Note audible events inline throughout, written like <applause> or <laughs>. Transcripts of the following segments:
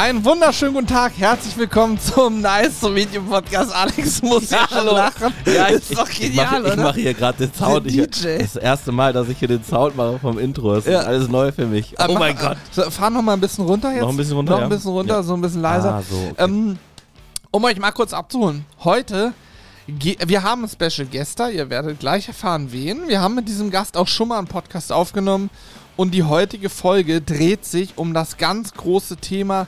Einen wunderschönen guten Tag, herzlich willkommen zum Nice to Meet You Podcast. Alex muss ja, schon lachen. Ja, ist ich, doch ich genial, mache, ich mache hier gerade den Sound. Ich, das erste Mal, dass ich hier den Sound mache vom Intro. Das Ja. ist alles neu für mich. Äh, Oh mach- mein Gott. So, fahr noch mal ein bisschen runter jetzt. Noch ein bisschen runter, Noch ein ja? bisschen runter, Ja. so ein bisschen leiser. Ah, so, okay. ähm, um euch mal kurz abzuholen. Heute, wir haben einen Special da, ihr werdet gleich erfahren, wen. Wir haben mit diesem Gast auch schon mal einen Podcast aufgenommen und die heutige Folge dreht sich um das ganz große Thema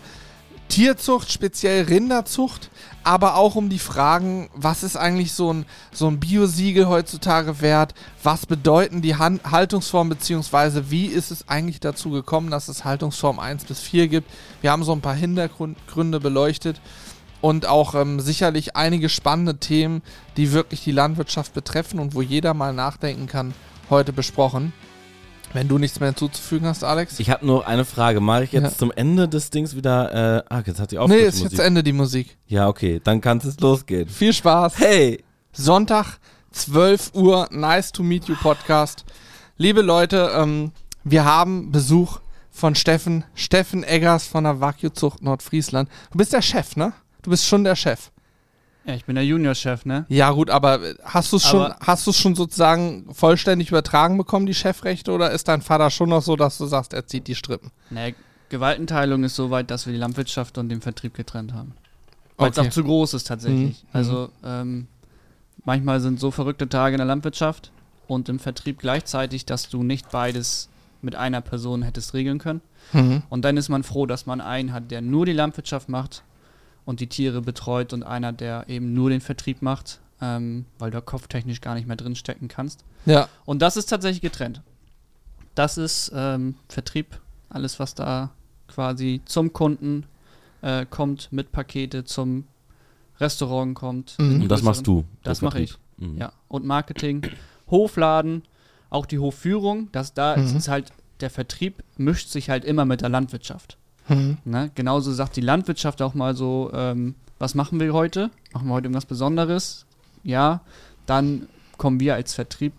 Tierzucht, speziell Rinderzucht, aber auch um die Fragen, was ist eigentlich so ein, so ein Biosiegel heutzutage wert? Was bedeuten die Han Haltungsformen, beziehungsweise wie ist es eigentlich dazu gekommen, dass es Haltungsform 1 bis 4 gibt? Wir haben so ein paar Hintergründe beleuchtet und auch ähm, sicherlich einige spannende Themen, die wirklich die Landwirtschaft betreffen und wo jeder mal nachdenken kann, heute besprochen. Wenn du nichts mehr hinzuzufügen hast, Alex? Ich habe nur eine Frage. Mache ich jetzt Ja. zum Ende des Dings wieder. Äh, ah, jetzt hat die nee, aufgehört. ist die jetzt Musik. Ende die Musik. Ja, okay. Dann kann es losgehen. Viel Spaß. Hey! Sonntag, 12 Uhr, Nice to Meet You Podcast. Liebe Leute, ähm, wir haben Besuch von Steffen, Steffen Eggers von der Wagyu-Zucht Nordfriesland. Du bist der Chef, ne? Du bist schon der Chef. Ja, ich bin der Juniorchef, ne? Ja gut, aber äh, hast du es schon, hast du schon sozusagen vollständig übertragen bekommen, die Chefrechte, oder ist dein Vater schon noch so, dass du sagst, er zieht die Strippen? Naja, Gewaltenteilung ist so weit, dass wir die Landwirtschaft und den Vertrieb getrennt haben. Weil es Okay. auch zu groß ist tatsächlich. Mhm. Also ähm, manchmal sind so verrückte Tage in der Landwirtschaft und im Vertrieb gleichzeitig, dass du nicht beides mit einer Person hättest regeln können. Mhm. Und dann ist man froh, dass man einen hat, der nur die Landwirtschaft macht und die Tiere betreut und einer, der eben nur den Vertrieb macht, ähm, weil du kopftechnisch gar nicht mehr drin stecken kannst. Ja. Und das ist tatsächlich getrennt. Das ist ähm, Vertrieb, alles was da quasi zum Kunden äh, kommt, mit Pakete zum Restaurant kommt. Mhm. Und das machst du. Das mache ich. Mhm. Ja. Und Marketing, Hofladen, auch die Hofführung, das da Mhm. ist es halt, der Vertrieb mischt sich halt immer mit der Landwirtschaft. Mhm. Ne? Genauso sagt die Landwirtschaft auch mal so, ähm, was machen wir heute? Machen wir heute irgendwas Besonderes? Ja, dann kommen wir als Vertrieb,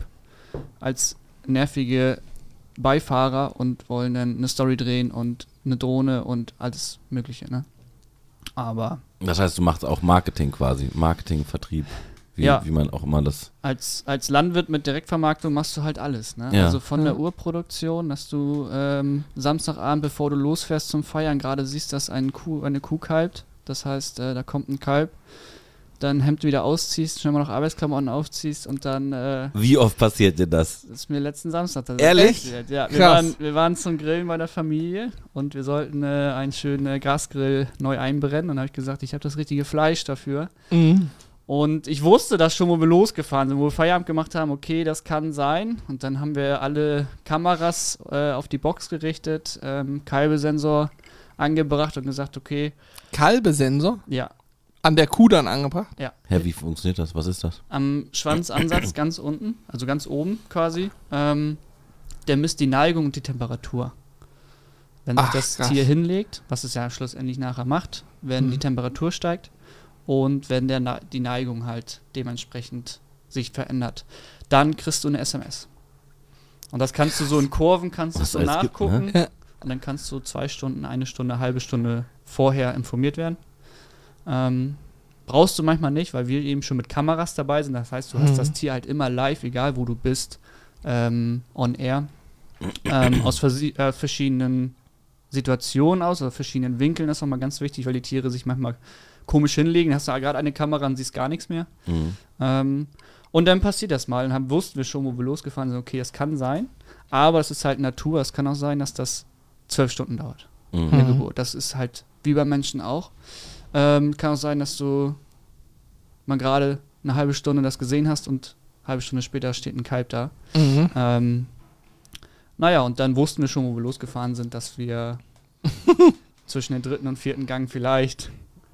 als nervige Beifahrer und wollen dann eine Story drehen und eine Drohne und alles Mögliche. Ne? Aber Das heißt, du machst auch Marketing quasi. Marketing, Vertrieb. Wie, Ja. wie man auch immer das. als, als Landwirt mit Direktvermarktung machst du halt alles. Ne? Ja. Also von der. Urproduktion, dass du ähm, Samstagabend, bevor du losfährst zum Feiern, gerade siehst, dass ein Kuh, eine Kuh kalbt. Das heißt, äh, da kommt ein Kalb, dann Hemd wieder ausziehst, schnell mal noch Arbeitsklamotten aufziehst und dann äh, Wie oft passiert dir das? das ist mir letzten Samstag das Ehrlich? passiert. Ja, wir waren, wir waren zum Grillen bei der Familie und wir sollten äh, einen schönen äh, Gasgrill neu einbrennen. Und dann habe ich gesagt, ich habe das richtige Fleisch dafür. Mhm. Und ich wusste das schon, wo wir losgefahren sind, wo wir Feierabend gemacht haben, okay, das kann sein. Und dann haben wir alle Kameras äh, auf die Box gerichtet, ähm, Kalbesensor angebracht und gesagt, okay, Kalbesensor ja, an der Kuh dann angebracht. ja. Hä, wie funktioniert das? Was ist das? Am Schwanzansatz <clears throat> ganz unten, also ganz oben quasi, ähm, der misst die Neigung und die Temperatur. Wenn sich Ach, das krass. Tier hinlegt, was es ja schlussendlich nachher macht, wenn Mhm. die Temperatur steigt und wenn der die Neigung halt dementsprechend sich verändert, dann kriegst du eine SMS. Und das kannst du so in Kurven, kannst du so alles gibt, ne? nachgucken. Und dann kannst du zwei Stunden, eine Stunde, eine halbe Stunde vorher informiert werden. Ähm, brauchst du manchmal nicht, weil wir eben schon mit Kameras dabei sind. Das heißt, du hast Mhm. das Tier halt immer live, egal wo du bist, ähm, on air. Ähm, aus äh, verschiedenen Situationen aus, oder verschiedenen Winkeln. Das ist nochmal ganz wichtig, weil die Tiere sich manchmal komisch hinlegen. Hast du gerade eine Kamera und siehst gar nichts mehr. Mhm. Ähm, und dann passiert das mal. Und dann wussten wir schon, wo wir losgefahren sind, okay, das kann sein. Aber es ist halt Natur. Es kann auch sein, dass das zwölf Stunden dauert, Mhm. eine Mhm. Geburt. Das ist halt wie bei Menschen auch. Ähm, kann auch sein, dass du mal gerade eine halbe Stunde das gesehen hast und eine halbe Stunde später steht ein Kalb da. Mhm. Ähm, naja, und dann wussten wir schon, wo wir losgefahren sind, dass wir <laughs> zwischen den dritten und vierten Gang vielleicht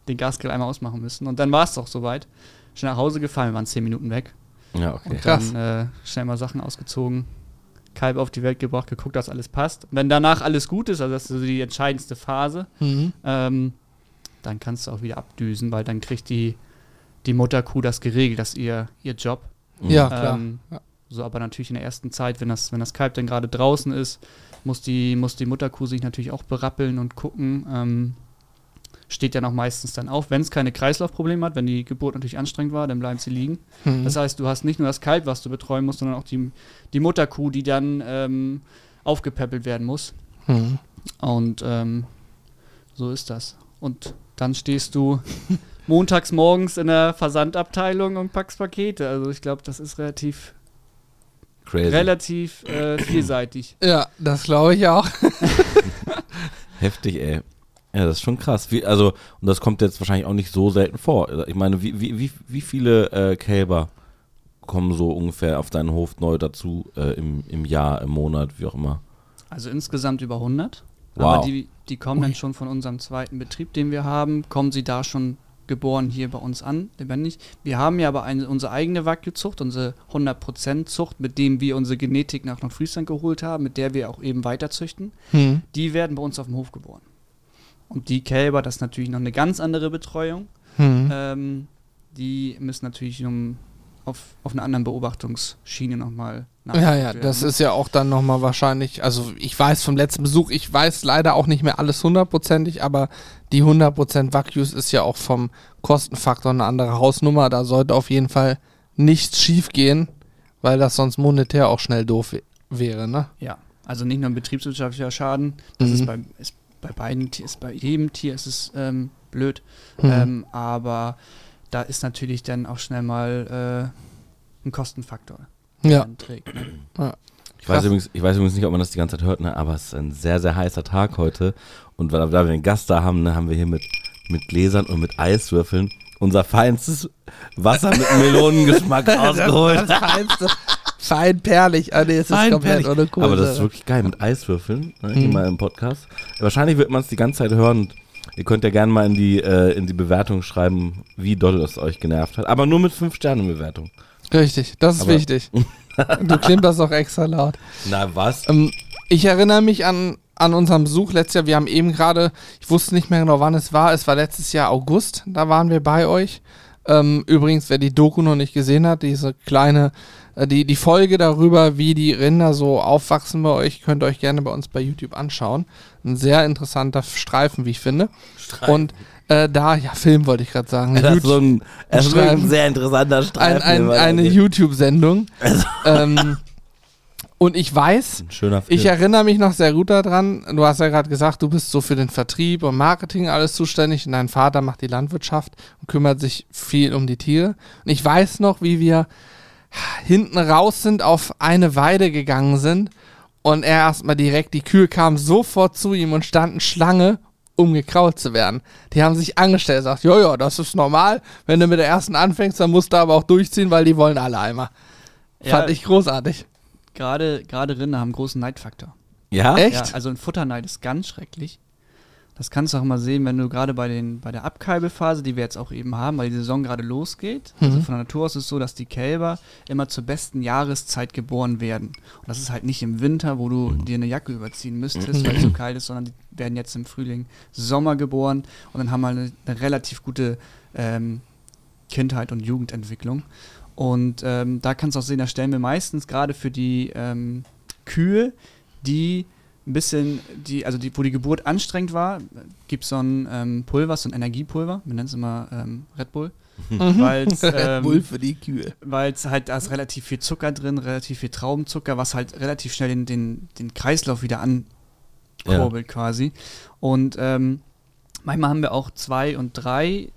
den Gasgrill einmal ausmachen müssen. Und dann war es doch soweit. Schnell nach Hause gefallen, waren zehn Minuten weg. Ja, okay. Und Krass. dann äh, schnell mal Sachen ausgezogen, Kalb auf die Welt gebracht, geguckt, dass alles passt. Und wenn danach alles gut ist, also das ist so die entscheidendste Phase, Mhm. ähm, dann kannst du auch wieder abdüsen, weil dann kriegt die, die Mutterkuh das geregelt, das ist ihr, ihr Job. Mhm. Ja, klar. Ähm, Ja. So, aber natürlich in der ersten Zeit, wenn das, wenn das Kalb dann gerade draußen ist, muss die, muss die Mutterkuh sich natürlich auch berappeln und gucken. Ähm, steht ja noch meistens dann auf. Wenn es keine Kreislaufprobleme hat, wenn die Geburt natürlich anstrengend war, dann bleiben sie liegen. Hm. Das heißt, du hast nicht nur das Kalb, was du betreuen musst, sondern auch die, die Mutterkuh, die dann ähm, aufgepäppelt werden muss. Hm. Und ähm, so ist das. Und dann stehst du montags morgens in der Versandabteilung und packst Pakete. Also ich glaube, das ist relativ, Crazy. relativ äh, vielseitig. Ja, das glaube ich auch. <laughs> Heftig, ey. Ja, das ist schon krass. Wie, also, und das kommt jetzt wahrscheinlich auch nicht so selten vor. Ich meine, wie, wie, wie, wie viele äh, Kälber kommen so ungefähr auf deinen Hof neu dazu äh, im, im Jahr, im Monat, wie auch immer? Also insgesamt über 100. Wow. Aber die, die kommen dann schon von unserem zweiten Betrieb, den wir haben, kommen sie da schon geboren hier bei uns an, lebendig. Wir haben ja aber eine, unsere eigene Wackelzucht, unsere 100% Zucht, mit dem wir unsere Genetik nach Nordfriesland geholt haben, mit der wir auch eben weiterzüchten. Hm. Die werden bei uns auf dem Hof geboren. Und die Kälber, das ist natürlich noch eine ganz andere Betreuung. Hm. Ähm, die müssen natürlich um, auf, auf einer anderen Beobachtungsschiene nochmal Ja, ja, das ist ja auch dann nochmal wahrscheinlich, also ich weiß vom letzten Besuch, ich weiß leider auch nicht mehr alles hundertprozentig, aber die 100% Vacuus ist ja auch vom Kostenfaktor eine andere Hausnummer. Da sollte auf jeden Fall nichts schief gehen, weil das sonst monetär auch schnell doof wäre, ne? Ja, also nicht nur ein betriebswirtschaftlicher Schaden, das Mhm. ist, bei, ist bei beiden ist bei jedem Tier ist es ähm, blöd, Mhm. ähm, aber da ist natürlich dann auch schnell mal äh, ein Kostenfaktor, der Ja. trägt. Ne? Ich weiß, übrigens, ich weiß übrigens nicht, ob man das die ganze Zeit hört, ne, aber es ist ein sehr, sehr heißer Tag heute. Und weil, da wir einen Gast da haben, ne, haben wir hier mit, mit Gläsern und mit Eiswürfeln unser feinstes Wasser mit Melonengeschmack <laughs> rausgeholt. Das feinste, fein perlig. Ah, nee, es ist komplett ohne Kohlensäure. Aber das ist wirklich geil mit Eiswürfeln, ne, hier Mhm. mal im Podcast. Wahrscheinlich wird man es die ganze Zeit hören. Und ihr könnt ja gerne mal in die, äh, in die Bewertung schreiben, wie doll es euch genervt hat. Aber nur mit 5 Sternen Bewertung. Richtig, das ist Aber- wichtig. du klimperst auch extra laut. Na was? Ähm, ich erinnere mich an, an unseren Besuch letztes Jahr. Wir haben eben gerade, ich wusste nicht mehr genau, wann es war. Es war letztes Jahr August. Da waren wir bei euch. Ähm, übrigens, wer die Doku noch nicht gesehen hat, diese kleine, die, die Folge darüber, wie die Rinder so aufwachsen bei euch, könnt ihr euch gerne bei uns bei YouTube anschauen. Ein sehr interessanter Streifen, wie ich finde. Und äh, da, ja, Film wollte ich gerade sagen. Das ist so ein, das ist ein Streifen. sehr interessanter ein, Streifen. ein, der eine. YouTube-Sendung. <laughs> ähm, und ich weiß, Ein ich erinnere mich noch sehr gut daran. Du hast ja gerade gesagt, du bist so für den Vertrieb und Marketing alles zuständig und dein Vater macht die Landwirtschaft und kümmert sich viel um die Tiere. Und ich weiß noch, wie wir hinten raus sind, auf eine Weide gegangen sind und er erstmal direkt, die Kühe kamen sofort zu ihm und standen Schlange, um gekrault zu werden. Die haben sich angestellt, sagt, ja, ja, das ist normal. Wenn du mit der ersten anfängst, dann musst du aber auch durchziehen, weil die wollen alle einmal. Fand Ja. ich großartig. Gerade, gerade Rinder haben einen großen Neidfaktor. ja? Echt? Ja, also ein Futterneid ist ganz schrecklich. Das kannst du auch mal sehen, wenn du gerade bei, den, bei der Abkalbephase, die wir jetzt auch eben haben, weil die Saison gerade losgeht. Also Mhm. von der Natur aus ist es so, dass die Kälber immer zur besten Jahreszeit geboren werden. Und das ist halt nicht im Winter, wo du dir eine Jacke überziehen müsstest, <clears throat> weil es so kalt ist, sondern die werden jetzt im Frühling, Sommer geboren und dann haben wir eine, eine relativ gute ähm, Kindheit und Jugendentwicklung. Und ähm, da kannst du auch sehen, da stellen wir meistens gerade für die ähm, Kühe, die ein bisschen, die, also die, wo die Geburt anstrengend war, gibt es so ein ähm, Pulver, so ein Energiepulver, wir nennen es immer ähm, Red Bull, Mhm. weil es <laughs> Red Bull ähm, für die Kühe. weil's halt, da ist relativ viel Zucker drin, relativ viel Traubenzucker, was halt relativ schnell den, den, den Kreislauf wieder ankurbelt quasi. Und ähm, manchmal haben wir auch zwei und drei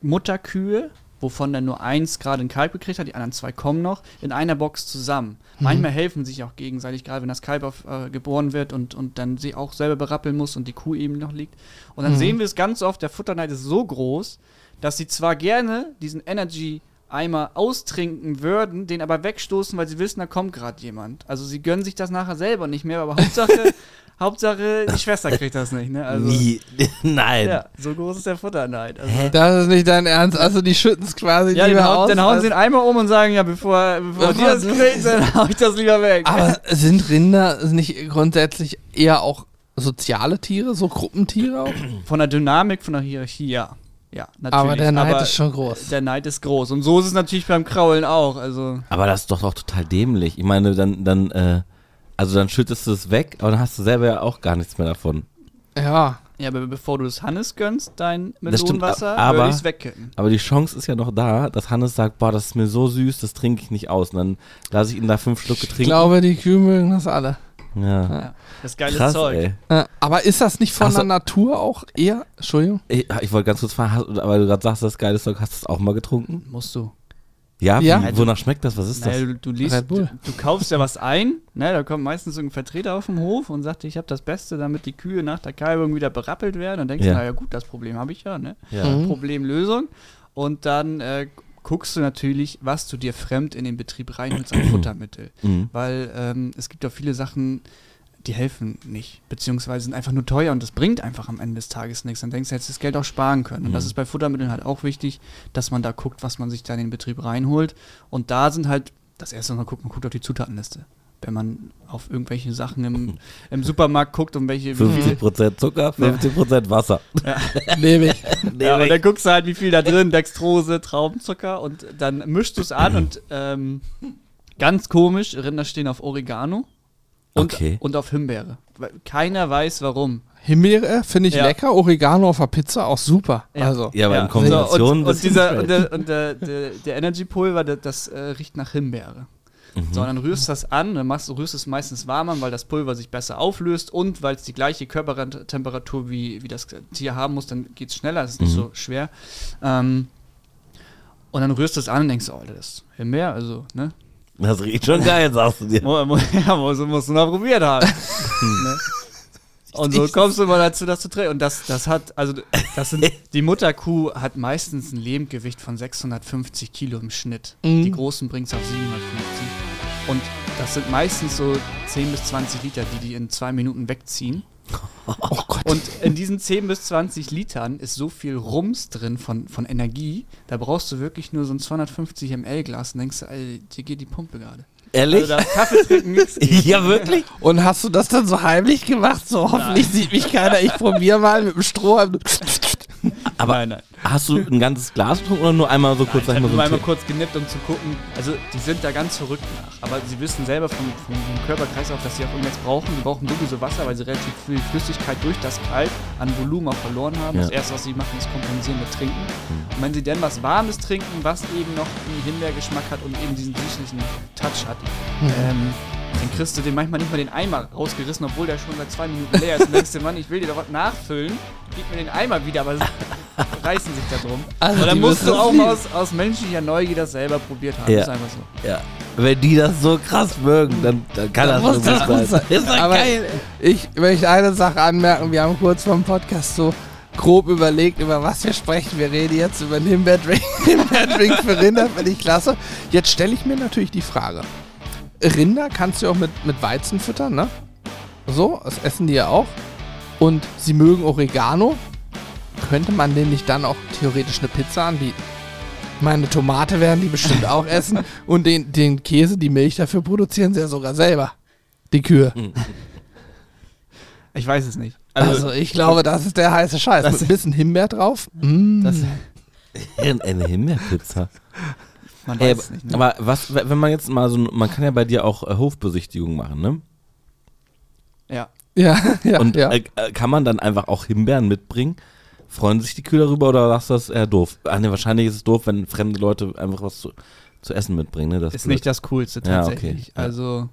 Mutterkühe, wovon dann nur eins gerade ein Kalb gekriegt hat, die anderen zwei kommen noch, in einer Box zusammen. Manchmal helfen sich auch gegenseitig, gerade wenn das Kalb auf, äh, geboren wird und, und dann sie auch selber berappeln muss und die Kuh eben noch liegt. Und dann Mhm. sehen wir es ganz oft, der Futterneid ist so groß, dass sie zwar gerne diesen Energy Eimer austrinken würden, den aber wegstoßen, weil sie wissen, da kommt gerade jemand. Also sie gönnen sich das nachher selber nicht mehr, aber <laughs> Hauptsache, Hauptsache die Schwester kriegt das nicht, ne? Also, Nie. <laughs> Nein. ja, so groß ist der Futterneid. Also, Das ist nicht dein Ernst. Also die schütten es quasi ja, lieber dann, hauen- aus. dann hauen sie den Eimer um und sagen, ja, bevor, bevor die das kriegt, dann hau ich das lieber weg. aber sind Rinder nicht grundsätzlich eher auch soziale Tiere, so Gruppentiere auch? Von der Dynamik, von der Hierarchie, ja. Ja, natürlich. Aber der Neid Aber ist schon groß. Der Neid ist groß. Und so ist es natürlich beim Kraulen auch. Also, Aber das ist doch auch total dämlich. Ich meine, dann, dann, äh, also dann schüttest du es weg, aber dann hast du selber ja auch gar nichts mehr davon. Ja. Ja, aber bevor du es Hannes gönnst, dein Melonenwasser, aber- würde ich es wegkippen. Aber die Chance ist ja noch da, dass Hannes sagt, boah, das ist mir so süß, das trinke ich nicht aus. Und dann lasse ich ihn da fünf Schlucke Ich trinken. glaube, die Kühe mögen das alle. ja. Ja. Das ist geiles Krass, Zeug. ey. Aber ist das nicht von so. der Natur auch eher? Entschuldigung. Ich, ich wollte ganz kurz fragen, hast, weil du gerade sagst, das ist geiles Zeug, hast du es auch mal getrunken? Musst du. Ja? Ja. Wie, wonach schmeckt das? Was ist Naja, das? du, du, liest, du, du kaufst ja was ein, ne, da kommt meistens irgendein Vertreter auf dem Hof und sagt, ich habe das Beste, damit die Kühe nach der Kalbung wieder berappelt werden. Dann denkst Ja. du, naja gut, das Problem habe ich ja, ne? Ja. Mhm. Problemlösung. Und dann äh, guckst du natürlich, was du dir fremd in den Betrieb reinholst an <clears throat> Futtermittel. Mhm. Weil ähm, es gibt auch viele Sachen, die helfen nicht, beziehungsweise sind einfach nur teuer und das bringt einfach am Ende des Tages nichts. Dann denkst du, hättest du das Geld auch sparen können. Und das Mhm. ist bei Futtermitteln halt auch wichtig, dass man da guckt, was man sich da in den Betrieb reinholt. Und da sind halt, das erste, man guckt, man guckt auf die Zutatenliste. Wenn man auf irgendwelche Sachen im, <laughs> im Supermarkt guckt und welche, wie viel, 50% Zucker, 50% Wasser. <laughs> Nehme ich. ja, und dann guckst du halt, wie viel da drin, Dextrose, Traubenzucker und dann mischst du es an <clears throat> und ähm, ganz komisch, Rinder stehen auf Oregano und, Okay. und auf Himbeere. Weil Keiner weiß warum. Himbeere finde ich Ja. lecker. Oregano auf der Pizza auch super. Ja. Also. Ja, aber Ja. in Kombination so, und, und, dieser, und, der, und der, der, der Energy Pulver, das, das äh, riecht nach Himbeere. Mhm. So, und dann rührst du das an, dann machst, du- rührst es meistens warm an, weil das Pulver sich besser auflöst und weil es die gleiche Körpertemperatur wie, wie das Tier haben muss, dann geht es schneller, es ist nicht Mhm. so schwer. Ähm, und dann rührst du es an und denkst, oh, das ist Himbeere, also, ne? Das riecht schon geil, sagst du dir. Ja, muss, musst du noch probiert haben. <laughs> ne? Und so kommst du mal dazu, das zu trinken. Und das, das hat, also das sind, <laughs> die Mutterkuh hat meistens ein Lebendgewicht von 650 Kilo im Schnitt. Mhm. Die großen bringt es auf 750. Und das sind meistens so 10 bis 20 Liter, die die in zwei Minuten wegziehen. <laughs> Oh Gott. Und in diesen 10 bis 20 Litern ist so viel Rums drin von, von Energie, da brauchst du wirklich nur so ein 250 ml Glas und denkst, du, ey, dir geht die Pumpe gerade. Ehrlich? Also Kaffee trinken nichts. <laughs> ja, wirklich? Und hast du das dann so heimlich gemacht? So hoffentlich sieht mich keiner. Ich probiere mal mit dem Strohhalm. <laughs> Aber nein, nein. hast du ein ganzes Glas getrunken oder nur einmal so kurz, ich habe so einmal kurz genippt, um zu gucken. Also, die sind da ganz verrückt nach. Aber sie wissen selber vom, vom, vom Körperkreislauf, dass sie auch irgendwas brauchen. Die brauchen sowieso Wasser, weil sie relativ viel Flüssigkeit durch das Kalt an Volumen auch verloren haben. Ja. Das erste, was sie machen, ist kompensieren mit Trinken. Und wenn sie dann was Warmes trinken, was eben noch einen Himbeergeschmack hat und eben diesen süßlichen Touch hat, ähm, dann kriegst du den manchmal nicht mal den Eimer rausgerissen, obwohl der schon seit zwei Minuten leer ist. Und denkst du, Mann, ich will dir doch was nachfüllen. Gib mir den Eimer wieder, aber sie <laughs> reißen sich da drum. Also, Und dann musst du auch das aus, aus menschlicher Neugier das selber probiert haben. Ja. Ist einfach so. Ja. Wenn die das so krass mögen, dann, dann kann das muss schon das gut gut sein. Ist doch Aber geil. ich möchte eine Sache anmerken. Wir haben kurz vor dem Podcast so grob überlegt, über was wir sprechen. Wir reden jetzt über einen Himbeerdrink. Himbeerdrink <laughs> für Rinder, finde ich klasse. Jetzt stelle ich mir natürlich die Frage. Rinder kannst du auch mit, mit Weizen füttern, ne? So, das essen die ja auch. Und sie mögen Oregano. Könnte man denen nicht dann auch theoretisch eine Pizza anbieten? Meine Tomate werden die bestimmt auch <laughs> essen. Und den, den Käse, die Milch dafür produzieren sie ja sogar selber. Die Kühe. Ich weiß es nicht. Also, ich glaube, das ist der heiße Scheiß. Mit ein bisschen Himbeer drauf. Mm. das, Eine Himbeerpizza. Man weiß es nicht. Ne? aber was, wenn man jetzt mal so, man kann ja bei dir auch äh, Hofbesichtigung machen, ne? ja. ja, <laughs> ja, Und ja. äh, äh, kann man dann einfach auch Himbeeren mitbringen? Freuen sich die Kühe darüber oder sagst du das eher doof? Ach ne, wahrscheinlich ist es doof, wenn fremde Leute einfach was zu, zu essen mitbringen, ne? Das Ist nicht das Coolste Ja, okay. tatsächlich. Ja. Also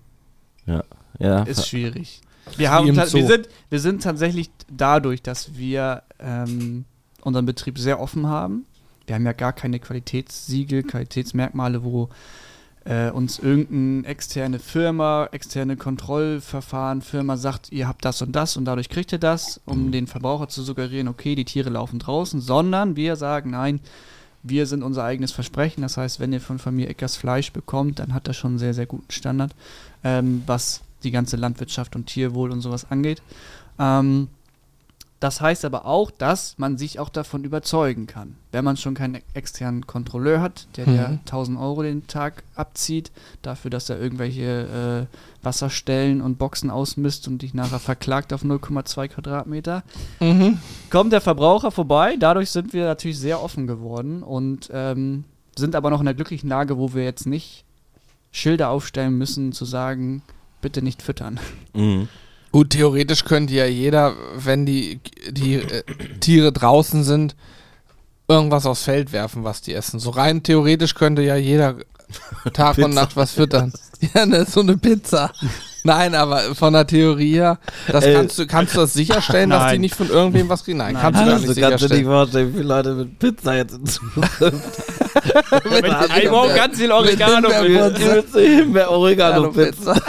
Ja, ist schwierig. Wir, haben wir, sind, wir sind tatsächlich dadurch, dass wir ähm, unseren Betrieb sehr offen haben. Wir haben ja gar keine Qualitätssiegel, Qualitätsmerkmale, wo äh, uns irgendeine externe Firma, externe Kontrollverfahren, Firma sagt, ihr habt das und das und dadurch kriegt ihr das, um den Verbraucher zu suggerieren, okay, die Tiere laufen draußen, sondern wir sagen, nein, wir sind unser eigenes Versprechen. Das heißt, wenn ihr von Familie Eckers Fleisch bekommt, dann hat das schon einen sehr, sehr guten Standard, ähm, was die ganze Landwirtschaft und Tierwohl und sowas angeht. Ähm, das heißt aber auch, dass man sich auch davon überzeugen kann. Wenn man schon keinen externen Kontrolleur hat, der dir Mhm. 1000 Euro den Tag abzieht, dafür, dass er irgendwelche äh, Wasserstellen und Boxen ausmisst und dich nachher verklagt auf 0,2 Quadratmeter, Mhm. kommt der Verbraucher vorbei. Dadurch sind wir natürlich sehr offen geworden und ähm, sind aber noch in der glücklichen Lage, wo wir jetzt nicht Schilder aufstellen müssen, zu sagen, bitte nicht füttern. Mhm. Gut, theoretisch könnte ja jeder, wenn die, die äh, Tiere draußen sind, irgendwas aufs Feld werfen, was die essen. So rein theoretisch könnte ja jeder <laughs> Tag und Nacht was füttern. <laughs> Ja, ne, so eine Pizza. Nein, aber von der Theorie her, das Äh, kannst du, kannst du das sicherstellen, dass die Nein. nicht von irgendwem was kriegen? Nein, Nein. kannst du gar Also nicht kannst du nicht sicherstellen. vorstellen, wie viele Leute mit Pizza jetzt in Zukunft <laughs> Mit Einmal ganz viel Oregano. Mit bitte. Himbeer- mit Himbeer-Oregano-Pizza.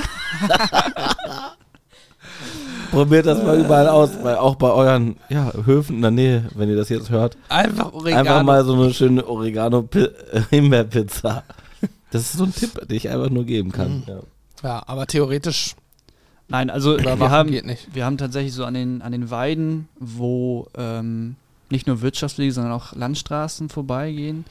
Probiert das mal überall aus, weil auch bei euren ja, Höfen in der Nähe, wenn ihr das jetzt hört. Einfach Oregano. Einfach mal so eine schöne Oregano-Himbeer-Pizza. Das ist so ein Tipp, den ich einfach nur geben kann. Ja. Ja, aber theoretisch Nein, also wir haben, geht nicht. wir haben tatsächlich so an den, an den Weiden, wo ähm, nicht nur Wirtschaftswege, sondern auch Landstraßen vorbeigehen,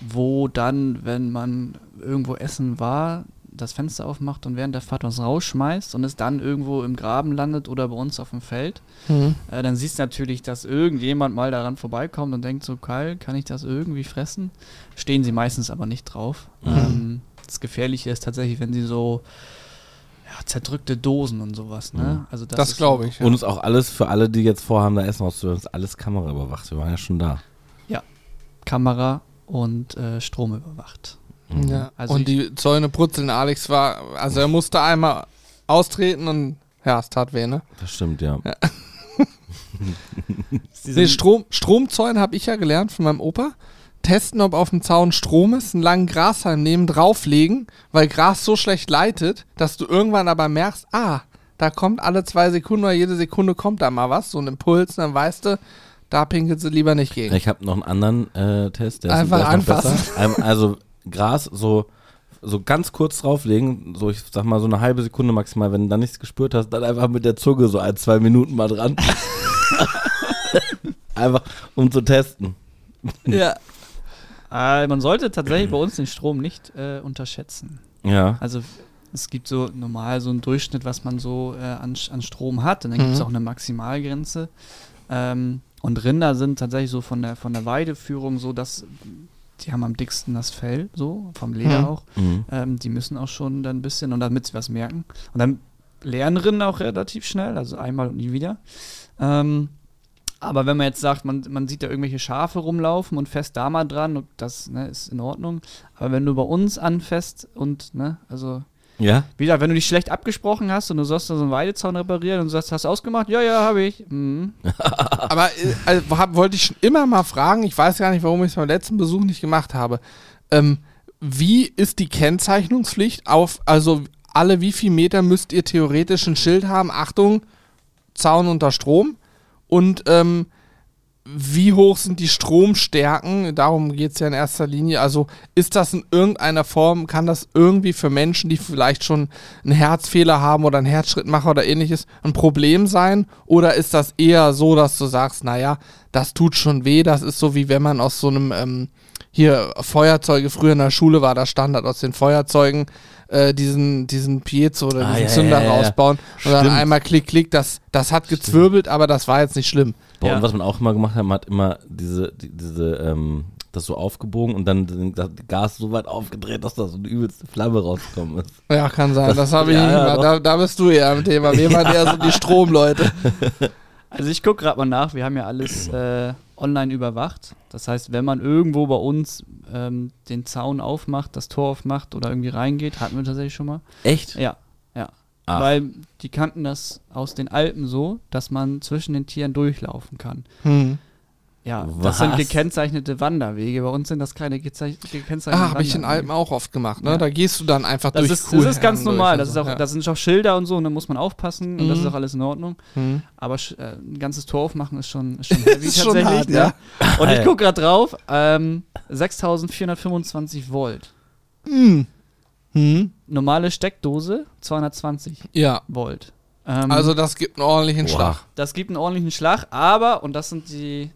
wo dann, wenn man irgendwo essen war, das Fenster aufmacht und während der Fahrt was rausschmeißt und es dann irgendwo im Graben landet oder bei uns auf dem Feld, Mhm. äh, dann siehst du natürlich, dass irgendjemand mal daran vorbeikommt und denkt so, Kyle, kann ich das irgendwie fressen? Stehen sie meistens aber nicht drauf. Mhm. Ähm, das Gefährliche ist tatsächlich, wenn sie so ja, zerdrückte Dosen und sowas, ne? Mhm. Also Das, ist glaube ich. Ja. Und ist auch alles für alle, die jetzt vorhaben, da Essen auszuhören, ist alles Kamera überwacht. Wir waren ja schon da. Kamera und äh, Strom überwacht. Mhm. Ja. Also und die Zäune brutzeln. Alex war, also er musste einmal austreten und ja, es tat weh, ne? Das stimmt, ja. <laughs> Nee, Strom, Stromzäune habe ich ja gelernt von meinem Opa. Testen, ob auf dem Zaun Strom ist, einen langen Grashalm nehmen, drauflegen, weil Gras so schlecht leitet, dass du irgendwann aber merkst, ah, da kommt alle zwei Sekunden oder jede Sekunde kommt da mal was, so ein Impuls, dann weißt du, da pinkelt sie lieber nicht gegen. Ich habe noch einen anderen äh, Test, der Einfach ist anfassen. besser. Ein- Also Gras so, so ganz kurz drauflegen, so ich sag mal so eine halbe Sekunde maximal, wenn du dann nichts gespürt hast, dann einfach mit der Zunge so ein, zwei Minuten mal dran. <laughs> einfach um zu testen. Ja. <laughs> Äh, man sollte tatsächlich bei uns den Strom nicht äh, unterschätzen. Ja. Also es gibt so normal so einen Durchschnitt, was man so äh, an, an Strom hat. Und dann gibt es Mhm. auch eine Maximalgrenze. Ähm, und Rinder sind tatsächlich so von der, von der Weideführung so, dass die haben am dicksten das Fell, so, vom Leder Mhm. auch. Mhm. Ähm, die müssen auch schon dann ein bisschen, und damit sie was merken. Und dann lernen Rinder auch relativ schnell, also einmal und nie wieder. Ähm, aber wenn man jetzt sagt, man, man sieht da irgendwelche Schafe rumlaufen und fest da mal dran, und das ne, ist in Ordnung. Aber wenn du bei uns anfasst und, ne, also, Ja? wie gesagt, wenn du dich schlecht abgesprochen hast und du sollst da so einen Weidezaun reparieren und du sagst, hast du ausgemacht? Ja, ja, habe ich. Mhm. <laughs> Aber äh, also, hab, wollte ich schon immer mal fragen, ich weiß gar nicht, warum ich es beim letzten Besuch nicht gemacht habe. Ähm, wie ist die Kennzeichnungspflicht auf, also alle wie viel Meter müsst ihr theoretisch ein Schild haben? Achtung, Zaun unter Strom. Und ähm, wie hoch sind die Stromstärken? Darum geht es ja in erster Linie. Also ist das in irgendeiner Form, kann das irgendwie für Menschen, die vielleicht schon einen Herzfehler haben oder einen Herzschrittmacher oder ähnliches, ein Problem sein? Oder ist das eher so, dass du sagst, naja, das tut schon weh, das ist so wie wenn man aus so einem, ähm, hier Feuerzeuge, früher in der Schule war das Standard, aus den Feuerzeugen äh, diesen, diesen Piezo oder Ah, diesen ja, Zünder ja, ja, rausbauen und dann Stimmt. einmal klick, klick, das, das hat gezwirbelt, aber das war jetzt nicht schlimm. Boah, Ja. Und was man auch immer gemacht hat, man hat immer diese, die, diese, ähm, das so aufgebogen und dann das Gas so weit aufgedreht, dass da so eine übelste Flamme rausgekommen ist. Ja, kann sein. Das, Das- habe ich ja, ja. Da, da bist du eher am Thema. Wir <laughs> waren eher so die Stromleute. <laughs> Also ich gucke gerade mal nach, wir haben ja alles äh, online überwacht. Das heißt, wenn man irgendwo bei uns ähm, den Zaun aufmacht, das Tor aufmacht oder irgendwie reingeht, hatten wir tatsächlich schon mal. Echt? Ja, ja. Ach. Weil die kannten das aus den Alpen so, dass man zwischen den Tieren durchlaufen kann. Hm. Ja, Was? das sind gekennzeichnete Wanderwege. Bei uns sind das keine gezeich- gekennzeichneten Ah, habe ich in Wanderwege. Alpen auch oft gemacht. Ne? Ja. Da gehst du dann einfach Das durch ist, das ist ganz normal. Das, ist auch, ja. das sind auch Schilder und so, und da muss man aufpassen und das Mhm. ist auch alles in Ordnung. Hm. Aber äh, ein ganzes Tor aufmachen ist schon, ist schon <laughs> heavy Ist schon tatsächlich. hart, ne? ja. Und ich gucke gerade drauf, ähm, 6425 Volt. Hm. Hm. Normale Steckdose 220 Ja. Volt. Ähm, Also das gibt einen ordentlichen Boah. Schlag. das gibt einen ordentlichen Schlag, aber, und das sind die,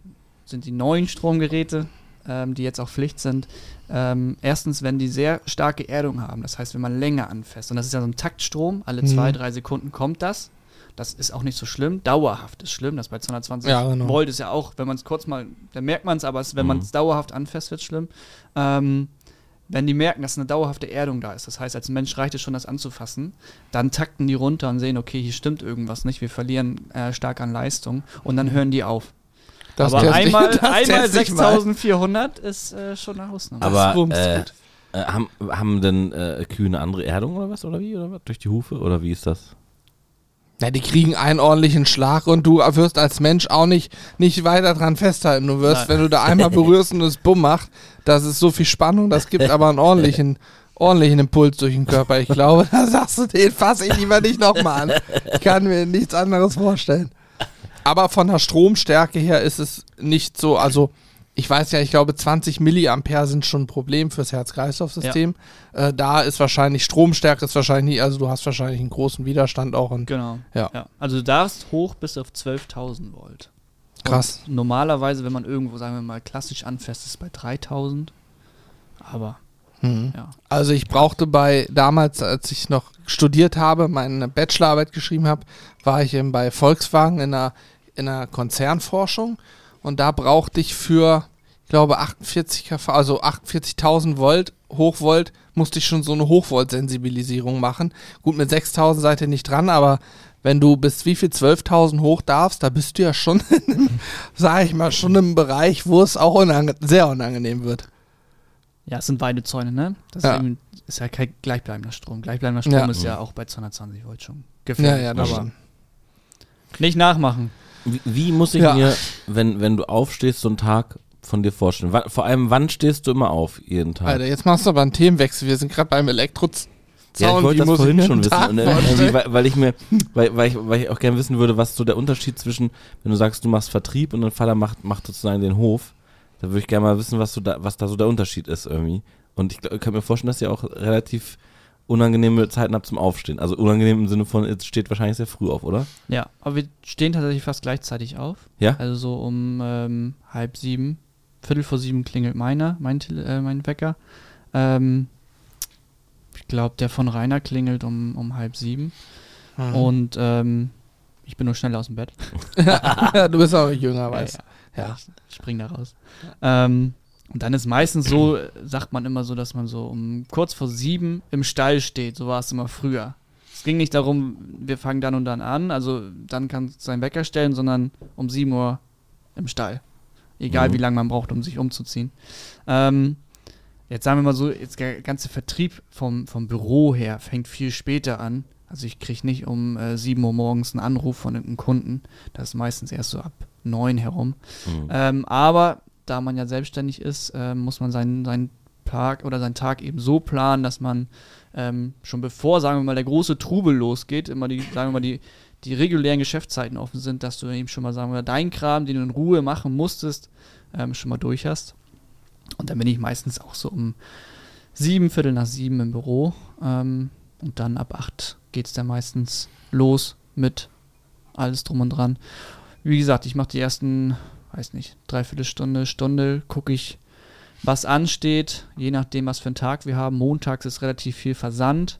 sind die neuen Stromgeräte, ähm, die jetzt auch Pflicht sind, ähm, erstens, wenn die sehr starke Erdung haben, das heißt, wenn man länger anfasst, und das ist ja so ein Taktstrom, alle zwei, Mhm. drei Sekunden kommt das. Das ist auch nicht so schlimm. Dauerhaft ist schlimm. Das bei 220 Ja, genau. Volt ist ja auch, wenn man es kurz mal, dann merkt man es, aber es, wenn Mhm. man es dauerhaft anfasst, wird es schlimm. Ähm, wenn die merken, dass eine dauerhafte Erdung da ist, das heißt, als Mensch reicht es schon, das anzufassen, dann takten die runter und sehen, okay, hier stimmt irgendwas nicht, wir verlieren äh, stark an Leistung und dann hören die auf. Das Aber ich- einmal, <laughs> einmal ich mal. 6400 ist äh, schon eine Ausnahme. Aber äh, gut. äh, haben, haben denn äh, Kühe eine andere Erdung oder was? Oder wie? Oder was? Durch die Hufe? Oder wie ist das? Ja, die kriegen einen ordentlichen Schlag und du wirst als Mensch auch nicht, nicht weiter dran festhalten. Du wirst, Nein. wenn du da <laughs> einmal berührst und es bumm macht, das ist so viel Spannung, das gibt aber einen ordentlichen, ordentlichen Impuls durch den Körper. Ich glaube, <laughs> da sagst du, den fasse ich lieber nicht nochmal an. Ich kann mir nichts anderes vorstellen. Aber von der Stromstärke her ist es nicht so, also ich weiß ja, ich glaube 20 Milliampere sind schon ein Problem fürs Herz-Kreislauf-System. Äh, da ist wahrscheinlich Stromstärke ist wahrscheinlich, nicht- also du hast wahrscheinlich einen großen Widerstand auch und Genau. Ja. Also du darfst hoch bis auf 12.000 Volt. krass. Und normalerweise, wenn man irgendwo, sagen wir mal, klassisch anfasst, ist es bei 3000. Aber, Mhm. ja. Also ich brauchte bei damals, als ich noch studiert habe, meine Bachelorarbeit geschrieben habe, war ich eben bei Volkswagen in einer, in einer Konzernforschung und da brauchte ich für, ich glaube 48 kV, also 48.000 Volt, Hochvolt, musste ich schon so eine Hochvolt-Sensibilisierung machen. Gut, mit 6.000 seid ihr nicht dran, aber wenn du bis wie viel 12.000 hoch darfst, da bist du ja schon, <laughs> in einem, sag ich mal, schon im Bereich, wo es auch unange sehr unangenehm wird. Ja, es sind Weidezäune, ne? Das Ja. ist, eben, ist ja kein gleichbleibender Strom. Gleichbleibender Strom Ja. ist ja auch bei 220 Volt schon Ja, gefährlich. ja, das aber stimmt. nicht nachmachen. Wie, wie muss ich Ja. mir, wenn, wenn du aufstehst, so einen Tag von dir vorstellen? Wa- vor allem, wann stehst du immer auf jeden Tag? Alter, jetzt machst du aber einen Themenwechsel. Wir sind gerade beim Elektrozaun. Ja, ich wollte das vorhin schon wissen. Äh, weil, weil ich mir, weil, weil, ich, weil ich auch gerne wissen würde, was so der Unterschied zwischen, wenn du sagst, du machst Vertrieb und dein Vater macht, macht sozusagen den Hof, da würde ich gerne mal wissen, was, du da, was da so der Unterschied ist irgendwie. Und ich glaub, kann mir vorstellen, dass ihr auch relativ unangenehme Zeiten habt zum Aufstehen. Also unangenehm im Sinne von, es steht wahrscheinlich sehr früh auf, oder? Ja, aber wir stehen tatsächlich fast gleichzeitig auf. Ja? Also so um ähm, halb sieben, Viertel vor sieben klingelt meiner, mein, äh, mein Wecker. Ähm, ich glaube, der von Rainer klingelt um, um halb sieben. Mhm. Und ähm, ich bin nur schnell aus dem Bett. <laughs> <laughs> du bist auch jünger, weißt ja, Ja. ja. Ich spring da raus. Ähm, und dann ist meistens so, sagt man immer so, dass man so um kurz vor sieben im Stall steht. So war es immer früher. Es ging nicht darum, wir fangen dann und dann an, also dann kannst du seinen Wecker stellen, sondern um sieben Uhr im Stall. Egal Mhm. wie lange man braucht, um sich umzuziehen. Ähm, jetzt sagen wir mal so, jetzt der ganze Vertrieb vom, vom Büro her fängt viel später an. Also ich kriege nicht um äh, 7 Uhr morgens einen Anruf von irgendeinem Kunden. Das ist meistens erst so ab 9 herum. Mhm. Ähm, aber da man ja selbstständig ist, ähm, muss man seinen, seinen Tag oder seinen Tag eben so planen, dass man ähm, schon bevor, sagen wir mal, der große Trubel losgeht, immer die, sagen wir mal, die, die regulären Geschäftszeiten offen sind, dass du eben schon mal, sagen wir, deinen Kram, den du in Ruhe machen musstest, ähm, schon mal durch hast. Und dann bin ich meistens auch so um sieben, Viertel nach sieben im Büro. Ähm, und dann ab acht geht es dann meistens los mit alles drum und dran. Wie gesagt, ich mache die ersten, weiß nicht, Dreiviertelstunde, Stunde, gucke ich, was ansteht, je nachdem, was für einen Tag wir haben. Montags ist relativ viel Versand,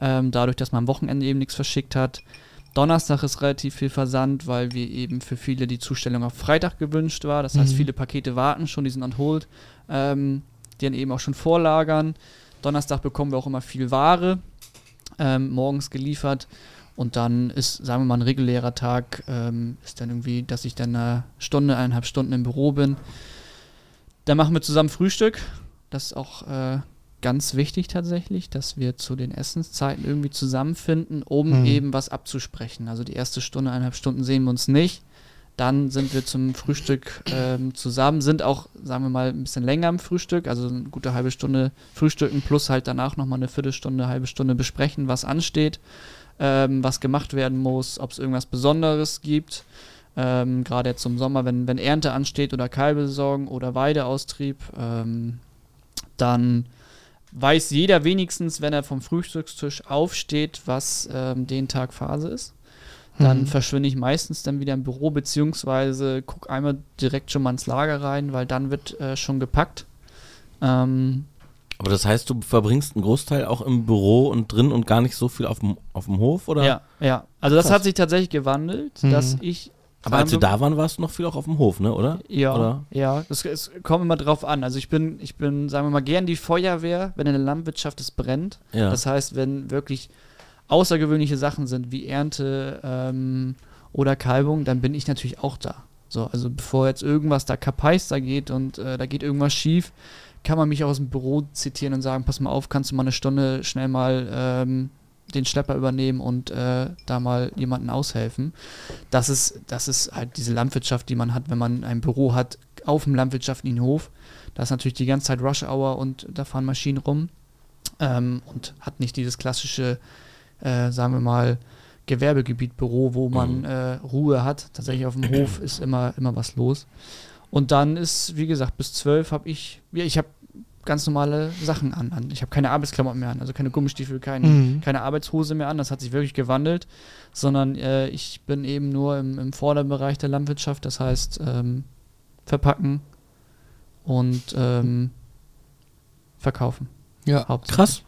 ähm, dadurch, dass man am Wochenende eben nichts verschickt hat. Donnerstag ist relativ viel Versand, weil wir eben für viele die Zustellung auf Freitag gewünscht war. Das heißt, Mhm. viele Pakete warten schon, die sind on hold, ähm, die dann eben auch schon vorlagern. Donnerstag bekommen wir auch immer viel Ware ähm, morgens geliefert. Und dann ist, sagen wir mal, ein regulärer Tag, ähm, ist dann irgendwie, dass ich dann eine Stunde, eineinhalb Stunden im Büro bin. Dann machen wir zusammen Frühstück. Das ist auch äh, ganz wichtig tatsächlich, dass wir zu den Essenszeiten irgendwie zusammenfinden, um Mhm. eben was abzusprechen. Also die erste Stunde, eineinhalb Stunden sehen wir uns nicht. Dann sind wir zum Frühstück ähm, zusammen, sind auch, sagen wir mal, ein bisschen länger im Frühstück, also eine gute halbe Stunde frühstücken, plus halt danach nochmal eine Viertelstunde, halbe Stunde besprechen, was ansteht, ähm, was gemacht werden muss, ob es irgendwas Besonderes gibt. Ähm, Gerade jetzt zum Sommer, wenn, wenn Ernte ansteht oder Kalbesorgen oder Weideaustrieb, ähm, dann weiß jeder wenigstens, wenn er vom Frühstückstisch aufsteht, was ähm, den Tag Phase ist. Dann Mhm. verschwinde ich meistens dann wieder im Büro, beziehungsweise gucke einmal direkt schon mal ins Lager rein, weil dann wird äh, schon gepackt. Ähm, Aber das heißt, du verbringst einen Großteil auch im Büro und drin und gar nicht so viel auf dem, auf dem Hof, oder? ja, ja. Also das Krass. hat sich tatsächlich gewandelt, Mhm. dass ich Aber als wir da waren, warst du noch viel auch auf dem Hof, ne, oder? Ja, Oder? ja. Es, es kommt immer drauf an. Also ich bin, ich bin, sagen wir mal, gern die Feuerwehr, wenn in der Landwirtschaft es brennt. Ja. Das heißt, wenn wirklich außergewöhnliche Sachen sind, wie Ernte ähm, oder Kalbung, dann bin ich natürlich auch da. So, also bevor jetzt irgendwas da kapeister geht und äh, da geht irgendwas schief, kann man mich auch aus dem Büro zitieren und sagen, pass mal auf, kannst du mal eine Stunde schnell mal ähm, den Schlepper übernehmen und äh, da mal jemanden aushelfen. Das ist, das ist halt diese Landwirtschaft, die man hat, wenn man ein Büro hat auf dem landwirtschaftlichen Hof. Da ist natürlich die ganze Zeit Rush Hour und da fahren Maschinen rum ähm, und hat nicht dieses klassische, äh, sagen wir mal, Gewerbegebiet, Büro, wo man Mhm. äh, Ruhe hat. Tatsächlich auf dem Hof ist immer, immer was los. Und dann ist, wie gesagt, bis zwölf habe ich, ja, ich habe ganz normale Sachen an. an. Ich habe keine Arbeitsklamotten mehr an, also keine Gummistiefel, keine, Mhm. keine Arbeitshose mehr an. Das hat sich wirklich gewandelt, sondern äh, ich bin eben nur im, im Vorderbereich der Landwirtschaft, das heißt ähm, verpacken und ähm, verkaufen. Ja. Krass.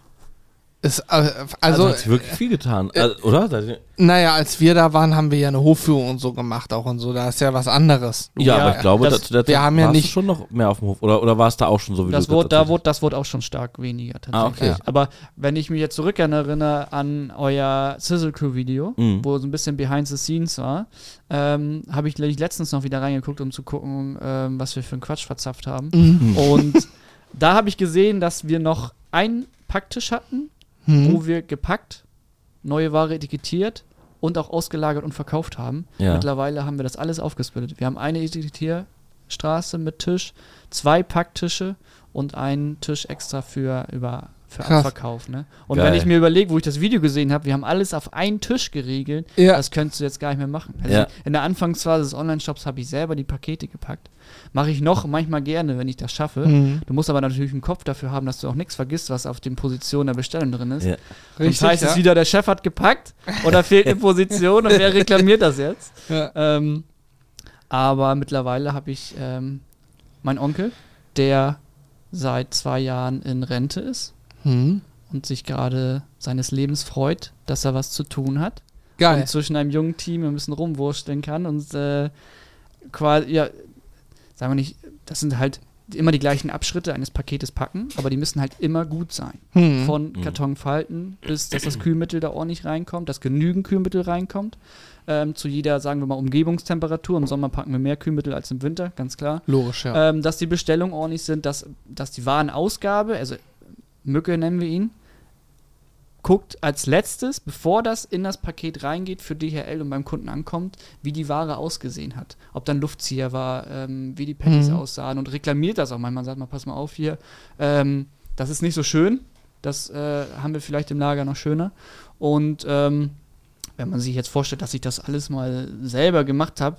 Ist, äh, Also, also, hat sich wirklich viel getan, also, oder? Naja, als wir da waren, haben wir ja eine Hofführung und so gemacht auch und so. Da ist ja was anderes. Ja, Ja, aber ich glaube, das- dass, dass, wir haben ja nicht- schon noch mehr auf dem Hof. Oder, oder war es da auch schon so, wie Das du wurde, da wurde, das wurde auch schon stark weniger tatsächlich. Ah, okay. Aber wenn ich mich jetzt zurückerinnere an euer Sizzle Crew Video, Mhm. wo so ein bisschen behind the scenes war, ähm, habe ich letztens noch wieder reingeguckt, um zu gucken, ähm, was wir für einen Quatsch verzapft haben. Mhm. Und <laughs> da habe ich gesehen, dass wir noch einen Packtisch hatten, Mhm. wo wir gepackt, neue Ware etikettiert und auch ausgelagert und verkauft haben. Ja. Mittlerweile haben wir das alles aufgesplittet. Wir haben eine Etikettierstraße mit Tisch, zwei Packtische und einen Tisch extra für über für Krass. Abverkauf. Ne? Und Geil. wenn ich mir überlege, wo ich das Video gesehen habe, wir haben alles auf einen Tisch geregelt, Ja. das könntest du jetzt gar nicht mehr machen. Also Ja. In der Anfangsphase des Online-Shops habe ich selber die Pakete gepackt. Mache ich noch manchmal gerne, wenn ich das schaffe. Mhm. Du musst aber natürlich einen Kopf dafür haben, dass du auch nichts vergisst, was auf den Positionen der Bestellung drin ist. Ja. Richtig, das heißt ja? es wieder, der Chef hat gepackt oder fehlt eine <laughs> Position und wer reklamiert das jetzt? Ja. Ähm, aber mittlerweile habe ich ähm, meinen Onkel, der seit zwei Jahren in Rente ist Mhm. und sich gerade seines Lebens freut, dass er was zu tun hat Geil. und zwischen einem jungen Team ein bisschen rumwursteln kann und äh, quasi, ja, sagen wir nicht, das sind halt immer die gleichen Abschritte eines Paketes packen, aber die müssen halt immer gut sein. Mhm. Von Karton falten bis, dass das Kühlmittel da ordentlich reinkommt, dass genügend Kühlmittel reinkommt. Ähm, zu jeder, sagen wir mal, Umgebungstemperatur. Im Sommer packen wir mehr Kühlmittel als im Winter, ganz klar. Logisch, ja. Ähm, dass die Bestellungen ordentlich sind, dass, dass die Warenausgabe, also Mücke nennen wir ihn, guckt als letztes, bevor das in das Paket reingeht für DHL und beim Kunden ankommt, wie die Ware ausgesehen hat. Ob dann Luftzieher war, ähm, wie die Patties Mhm. aussahen und reklamiert das auch manchmal. Sagt mal, pass mal auf hier, ähm, das ist nicht so schön. Das äh, haben wir vielleicht im Lager noch schöner. Und ähm, wenn man sich jetzt vorstellt, dass ich das alles mal selber gemacht habe,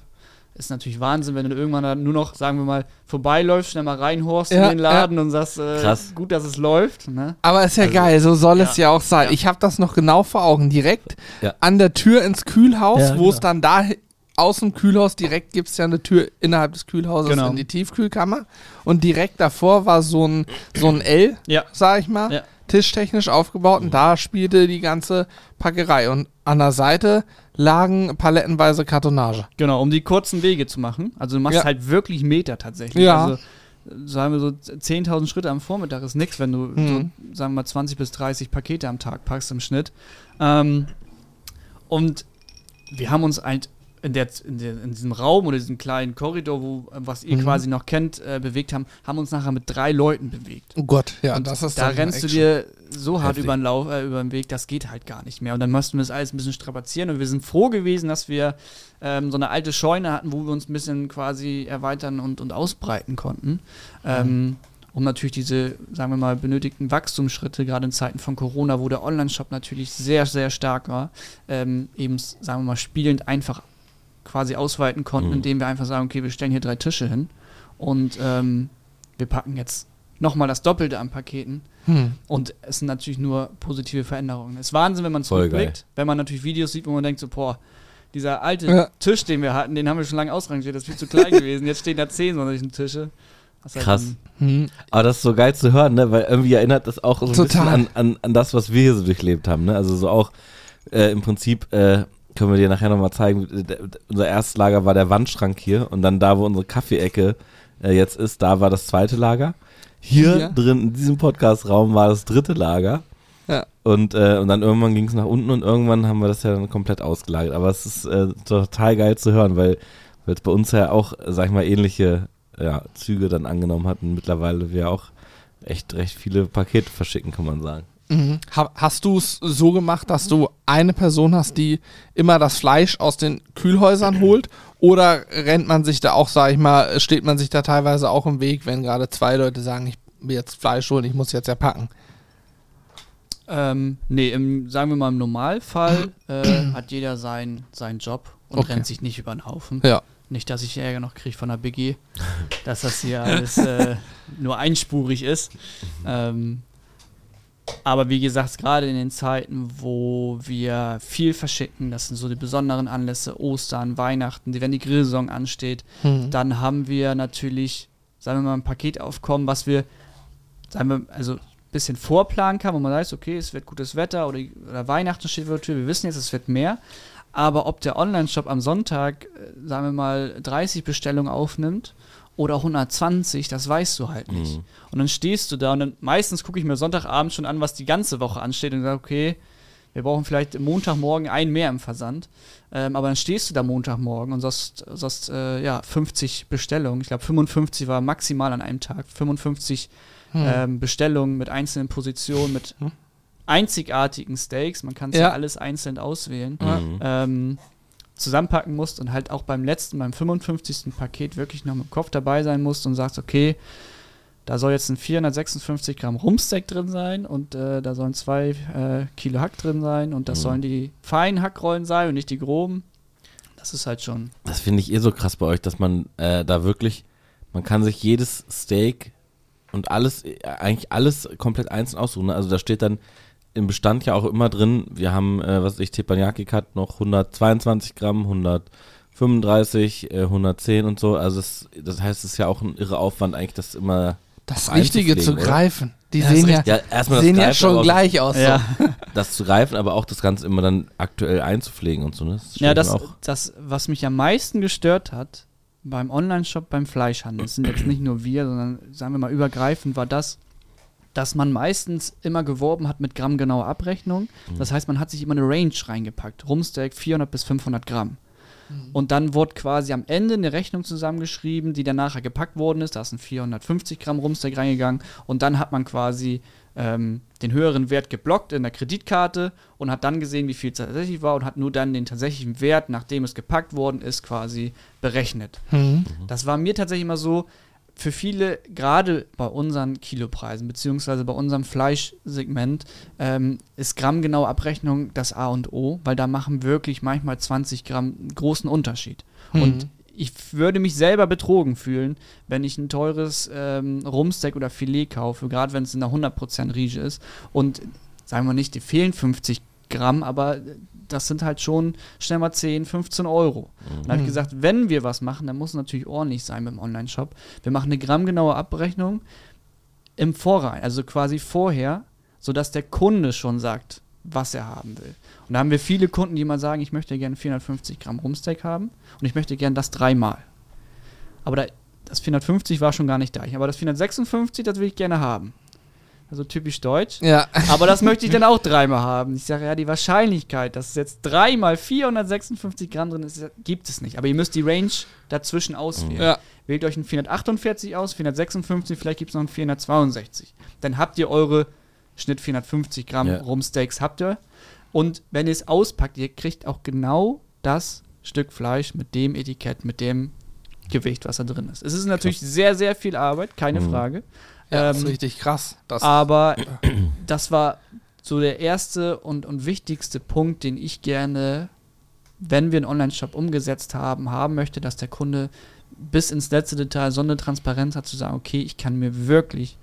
ist natürlich Wahnsinn, wenn du irgendwann dann nur noch, sagen wir mal, vorbeiläufst, schnell mal reinhorst Ja, in den Laden und sagst, äh, Krass. gut, dass es läuft. Ne? Aber ist ja Also, geil, so soll es ja. ja auch sein. Ja. Ich habe das noch genau vor Augen. Direkt Ja. an der Tür ins Kühlhaus, Ja, wo es genau. dann da aus dem Kühlhaus direkt gibt es ja eine Tür innerhalb des Kühlhauses Genau. in die Tiefkühlkammer. Und direkt davor war so ein, so ein L, Ja. sag ich mal, Ja. Tischtechnisch aufgebaut. Und da spielte die ganze Packerei. Und an der Seite lagen palettenweise Kartonage. Genau, um die kurzen Wege zu machen. Also du machst Ja. halt wirklich Meter tatsächlich. Ja. Also sagen wir so 10.000 Schritte am Vormittag ist nichts, wenn du Mhm. so, sagen wir mal 20 bis 30 Pakete am Tag packst im Schnitt. Ähm, und wir haben uns halt in, der, in, der, in diesem Raum oder diesem kleinen Korridor, wo, was ihr Mhm. quasi noch kennt, äh, bewegt haben, haben uns nachher mit drei Leuten bewegt. Oh Gott, ja, Und das ist da rennst du dir so hart über den Lauf, äh, über den Weg, das geht halt gar nicht mehr. Und dann mussten wir das alles ein bisschen strapazieren und wir sind froh gewesen, dass wir ähm, so eine alte Scheune hatten, wo wir uns ein bisschen quasi erweitern und, und ausbreiten konnten. Ähm, um natürlich diese, sagen wir mal, benötigten Wachstumsschritte, gerade in Zeiten von Corona, wo der Online-Shop natürlich sehr, sehr stark war, ähm, eben, sagen wir mal, spielend einfach quasi ausweiten konnten, Mhm. indem wir einfach sagen, okay, wir stellen hier drei Tische hin und ähm, wir packen jetzt nochmal das Doppelte an Paketen. Hm. Und es sind natürlich nur positive Veränderungen. Es ist Wahnsinn, wenn man zurückblickt, wenn man natürlich Videos sieht, wo man denkt so, boah, dieser alte Ja. Tisch, den wir hatten, den haben wir schon lange ausrangiert, das ist viel zu klein <laughs> gewesen. Jetzt stehen da zehn solchen Tische. Das halt Krass. Hm. Aber das ist so geil zu hören, ne? Weil irgendwie erinnert das auch so ein Total. bisschen an, an, an das, was wir hier so durchlebt haben, ne? Also so auch äh, im Prinzip, äh, können wir dir nachher nochmal zeigen. Der, unser erstes Lager war der Wandschrank hier und dann da, wo unsere Kaffeeecke äh, jetzt ist, da war das zweite Lager. Hier Ja. drin, in diesem Podcast-Raum, war das dritte Lager. Ja. Und, äh, und dann irgendwann ging es nach unten und irgendwann haben wir das ja dann komplett ausgelagert. Aber es ist äh, total geil zu hören, weil es bei uns ja auch, äh, sag ich mal, ähnliche ja, Züge dann angenommen hatten. Mittlerweile wir auch echt recht viele Pakete verschicken, kann man sagen. Mhm. Ha hast du es so gemacht, dass du eine Person hast, die immer das Fleisch aus den Kühlhäusern holt? Oder rennt man sich da auch, sag ich mal, steht man sich da teilweise auch im Weg, wenn gerade zwei Leute sagen, ich will jetzt Fleisch holen, ich muss jetzt ja packen? Ähm, nee, im, sagen wir mal im Normalfall äh, <clears throat> hat jeder seinen seinen Job und Okay. rennt sich nicht über den Haufen. Ja. Nicht, dass ich Ärger noch kriege von der BG, dass das hier alles äh, <laughs> nur einspurig ist. Ähm, aber wie gesagt, gerade in den Zeiten, wo wir viel verschicken, das sind so die besonderen Anlässe, Ostern, Weihnachten, wenn die Grillsaison ansteht, Mhm. dann haben wir natürlich, sagen wir mal, ein Paketaufkommen, was wir, sagen wir, also ein bisschen vorplanen kann, wo man weiß, okay, es wird gutes Wetter oder, oder Weihnachten steht vor der Tür, wir wissen jetzt, es wird mehr. Aber ob der Online-Shop am Sonntag, äh, sagen wir mal, 30 Bestellungen aufnimmt oder 120, das weißt du halt nicht. Mhm. Und dann stehst du da und dann meistens gucke ich mir Sonntagabend schon an, was die ganze Woche ansteht und sage, okay, wir brauchen vielleicht Montagmorgen ein mehr im Versand. Ähm, aber dann stehst du da Montagmorgen und sagst, sagst äh, ja, 50 Bestellungen. Ich glaube, 55 war maximal an einem Tag. 55 Hm. ähm, Bestellungen mit einzelnen Positionen, mit Hm. einzigartigen Steaks. Man kann es Ja. ja alles einzeln auswählen. Ja. Mhm. Ähm, zusammenpacken musst und halt auch beim letzten, beim 55. Paket wirklich noch mit dem Kopf dabei sein musst und sagst, okay, da soll jetzt ein 456 Gramm Rumsteak drin sein und äh, da sollen zwei äh, Kilo Hack drin sein und das Mhm. sollen die feinen Hackrollen sein und nicht die groben. Das ist halt schon. Das finde ich eh so krass bei euch, dass man äh, da wirklich, man kann sich jedes Steak und alles, äh, eigentlich alles komplett einzeln aussuchen. ne? Also da steht dann im Bestand ja auch immer drin, wir haben, äh, was ich, Teppanyaki Cut noch 122 Gramm, 135, äh, 110 und so. Also das, das heißt, es ist ja auch ein irre Aufwand eigentlich, das immer Das Richtige zu oder? greifen. Die Ja, sehen, ja, Ja, erstmal sehen ja Greifen, schon aber auch gleich aus. Ja, So. <laughs> Das zu greifen, aber auch das Ganze immer dann aktuell einzupflegen und so. Ne? Das ja das, das, was mich am meisten gestört hat beim Online-Shop, beim Fleischhandel, das sind jetzt nicht nur wir, sondern sagen wir mal übergreifend, war das, dass man meistens immer geworben hat mit grammgenauer Abrechnung. Das heißt, man hat sich immer eine Range reingepackt. Rumsteak 400 bis 500 Gramm. Und dann wurde quasi am Ende eine Rechnung zusammengeschrieben, die dann nachher gepackt worden ist. Da ist ein 450 Gramm Rumsteak reingegangen. Und dann hat man quasi ähm, den höheren Wert geblockt in der Kreditkarte und hat dann gesehen, wie viel es tatsächlich war und hat nur dann den tatsächlichen Wert, nachdem es gepackt worden ist, quasi berechnet. Mhm. Das war mir tatsächlich immer so, für viele, gerade bei unseren Kilopreisen, beziehungsweise bei unserem Fleischsegment, ähm, ist grammgenaue Abrechnung das A und O, weil da machen wirklich manchmal 20 Gramm einen großen Unterschied. Mhm. Und ich würde mich selber betrogen fühlen, wenn ich ein teures ähm, Rumsteak oder Filet kaufe, gerade wenn es in der 100% Riege ist. Und sagen wir nicht, die fehlen 50 Gramm, aber das sind halt schon schnell mal 10, 15 Euro. Und da habe ich Mhm. gesagt, wenn wir was machen, dann muss es natürlich ordentlich sein mit dem Online-Shop. Wir machen eine grammgenaue Abrechnung im Vorrein, also quasi vorher, sodass der Kunde schon sagt, was er haben will. Und da haben wir viele Kunden, die mal sagen, ich möchte gerne 450 Gramm Rumsteak haben und ich möchte gerne das dreimal. Aber da, das 450 war schon gar nicht da. Aber das 456, das will ich gerne haben. Also typisch deutsch. Ja. Aber das möchte ich dann <laughs> auch dreimal haben. Ich sage, ja, die Wahrscheinlichkeit, dass es jetzt dreimal 456 Gramm drin ist, gibt es nicht. Aber ihr müsst die Range dazwischen auswählen. ja. Wählt euch ein 448 aus, 456, vielleicht gibt es noch ein 462. Dann habt ihr eure Schnitt 450 Gramm Ja. Rumsteaks, habt ihr. Und wenn ihr es auspackt, ihr kriegt auch genau das Stück Fleisch mit dem Etikett, mit dem Gewicht, was da drin ist. Es ist natürlich sehr, sehr viel Arbeit, keine Mhm. Frage. Ja, das Ähm, ist richtig krass. Das, aber <clears throat> das war so der erste und, und wichtigste Punkt, den ich gerne, wenn wir einen Online-Shop umgesetzt haben, haben möchte, dass der Kunde bis ins letzte Detail so eine Transparenz hat, zu sagen, okay, ich kann mir wirklich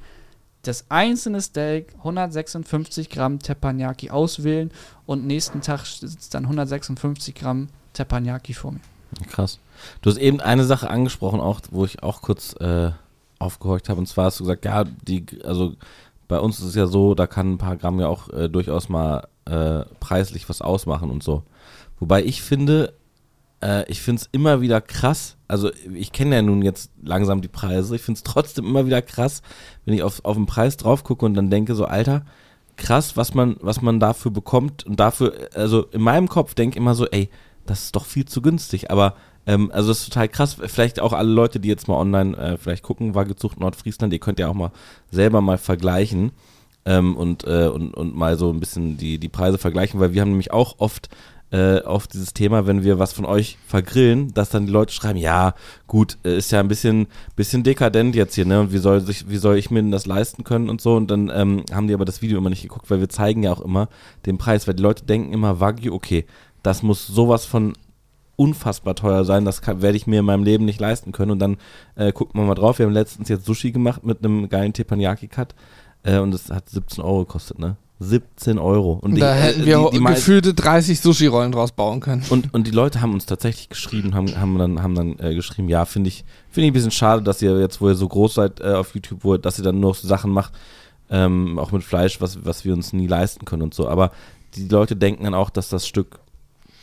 das einzelne Steak 156 Gramm Teppanyaki auswählen und nächsten Tag sitzt dann 156 Gramm Teppanyaki vor mir. Krass. Du hast eben eine Sache angesprochen, auch, wo ich auch kurz äh, aufgehorcht habe. Und zwar hast du gesagt, ja, die, also bei uns ist es ja so, da kann ein paar Gramm ja auch äh, durchaus mal äh, preislich was ausmachen und so. Wo Wobei ich finde, äh, ich finde es immer wieder krass. Also ich kenne ja nun jetzt langsam die Preise. Ich finde es trotzdem immer wieder krass, wenn ich auf, auf den Preis drauf gucke und dann denke so, Alter, krass, was man, was man dafür bekommt. Und dafür, also in meinem Kopf denke ich immer so, ey, das ist doch viel zu günstig. Aber ähm, also das ist total krass. Vielleicht auch alle Leute, die jetzt mal online äh, vielleicht gucken, Wagezucht Nordfriesland, ihr könnt ja auch mal selber mal vergleichen. Ähm, und, äh, und, und mal so ein bisschen die, die Preise vergleichen, weil wir haben nämlich auch oft äh, auf dieses Thema, wenn wir was von euch vergrillen, dass dann die Leute schreiben, ja, gut, äh, ist ja ein bisschen, bisschen dekadent jetzt hier, ne? Und wie soll sich, wie soll ich mir denn das leisten können und so? Und dann ähm, haben die aber das Video immer nicht geguckt, weil wir zeigen ja auch immer den Preis, weil die Leute denken immer, Wagyu, okay, das muss sowas von unfassbar teuer sein, das kann, werde ich mir in meinem Leben nicht leisten können. Und dann äh, gucken wir mal drauf. Wir haben letztens jetzt Sushi gemacht mit einem geilen Teppanyaki-Cut äh, und es hat 17 Euro gekostet, ne? 17 Euro. Und da die, hätten äh, wir die, die gefühlte 30 Sushi-Rollen draus bauen können. und, und die Leute haben uns tatsächlich geschrieben, haben, haben dann, haben dann äh, geschrieben, ja, finde ich, finde ich ein bisschen schade, dass ihr jetzt, wo ihr so groß seid äh, auf YouTube, wo, dass ihr dann nur so Sachen macht, ähm, auch mit Fleisch, was, was wir uns nie leisten können und so. Aber die Leute denken dann auch, dass das Stück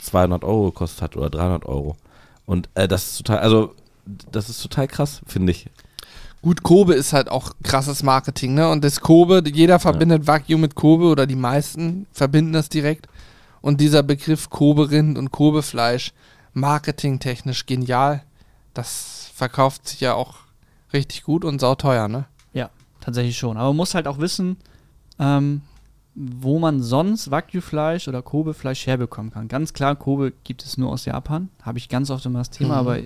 200 Euro gekostet hat oder 300 Euro. Und äh, das ist total, also das ist total krass, finde ich. Gut, Kobe ist halt auch krasses Marketing, ne? Und das Kobe, jeder verbindet Wagyu mit Kobe oder die meisten verbinden das direkt. Und dieser Begriff Kobe-Rind und Kobe-Fleisch, marketingtechnisch genial. Das verkauft sich ja auch richtig gut und sauteuer, ne? Ja, tatsächlich schon. Aber man muss halt auch wissen, ähm, wo man sonst Wagyu-Fleisch oder Kobe-Fleisch herbekommen kann. Ganz klar, Kobe gibt es nur aus Japan. Habe ich ganz oft immer das Thema, Mhm. aber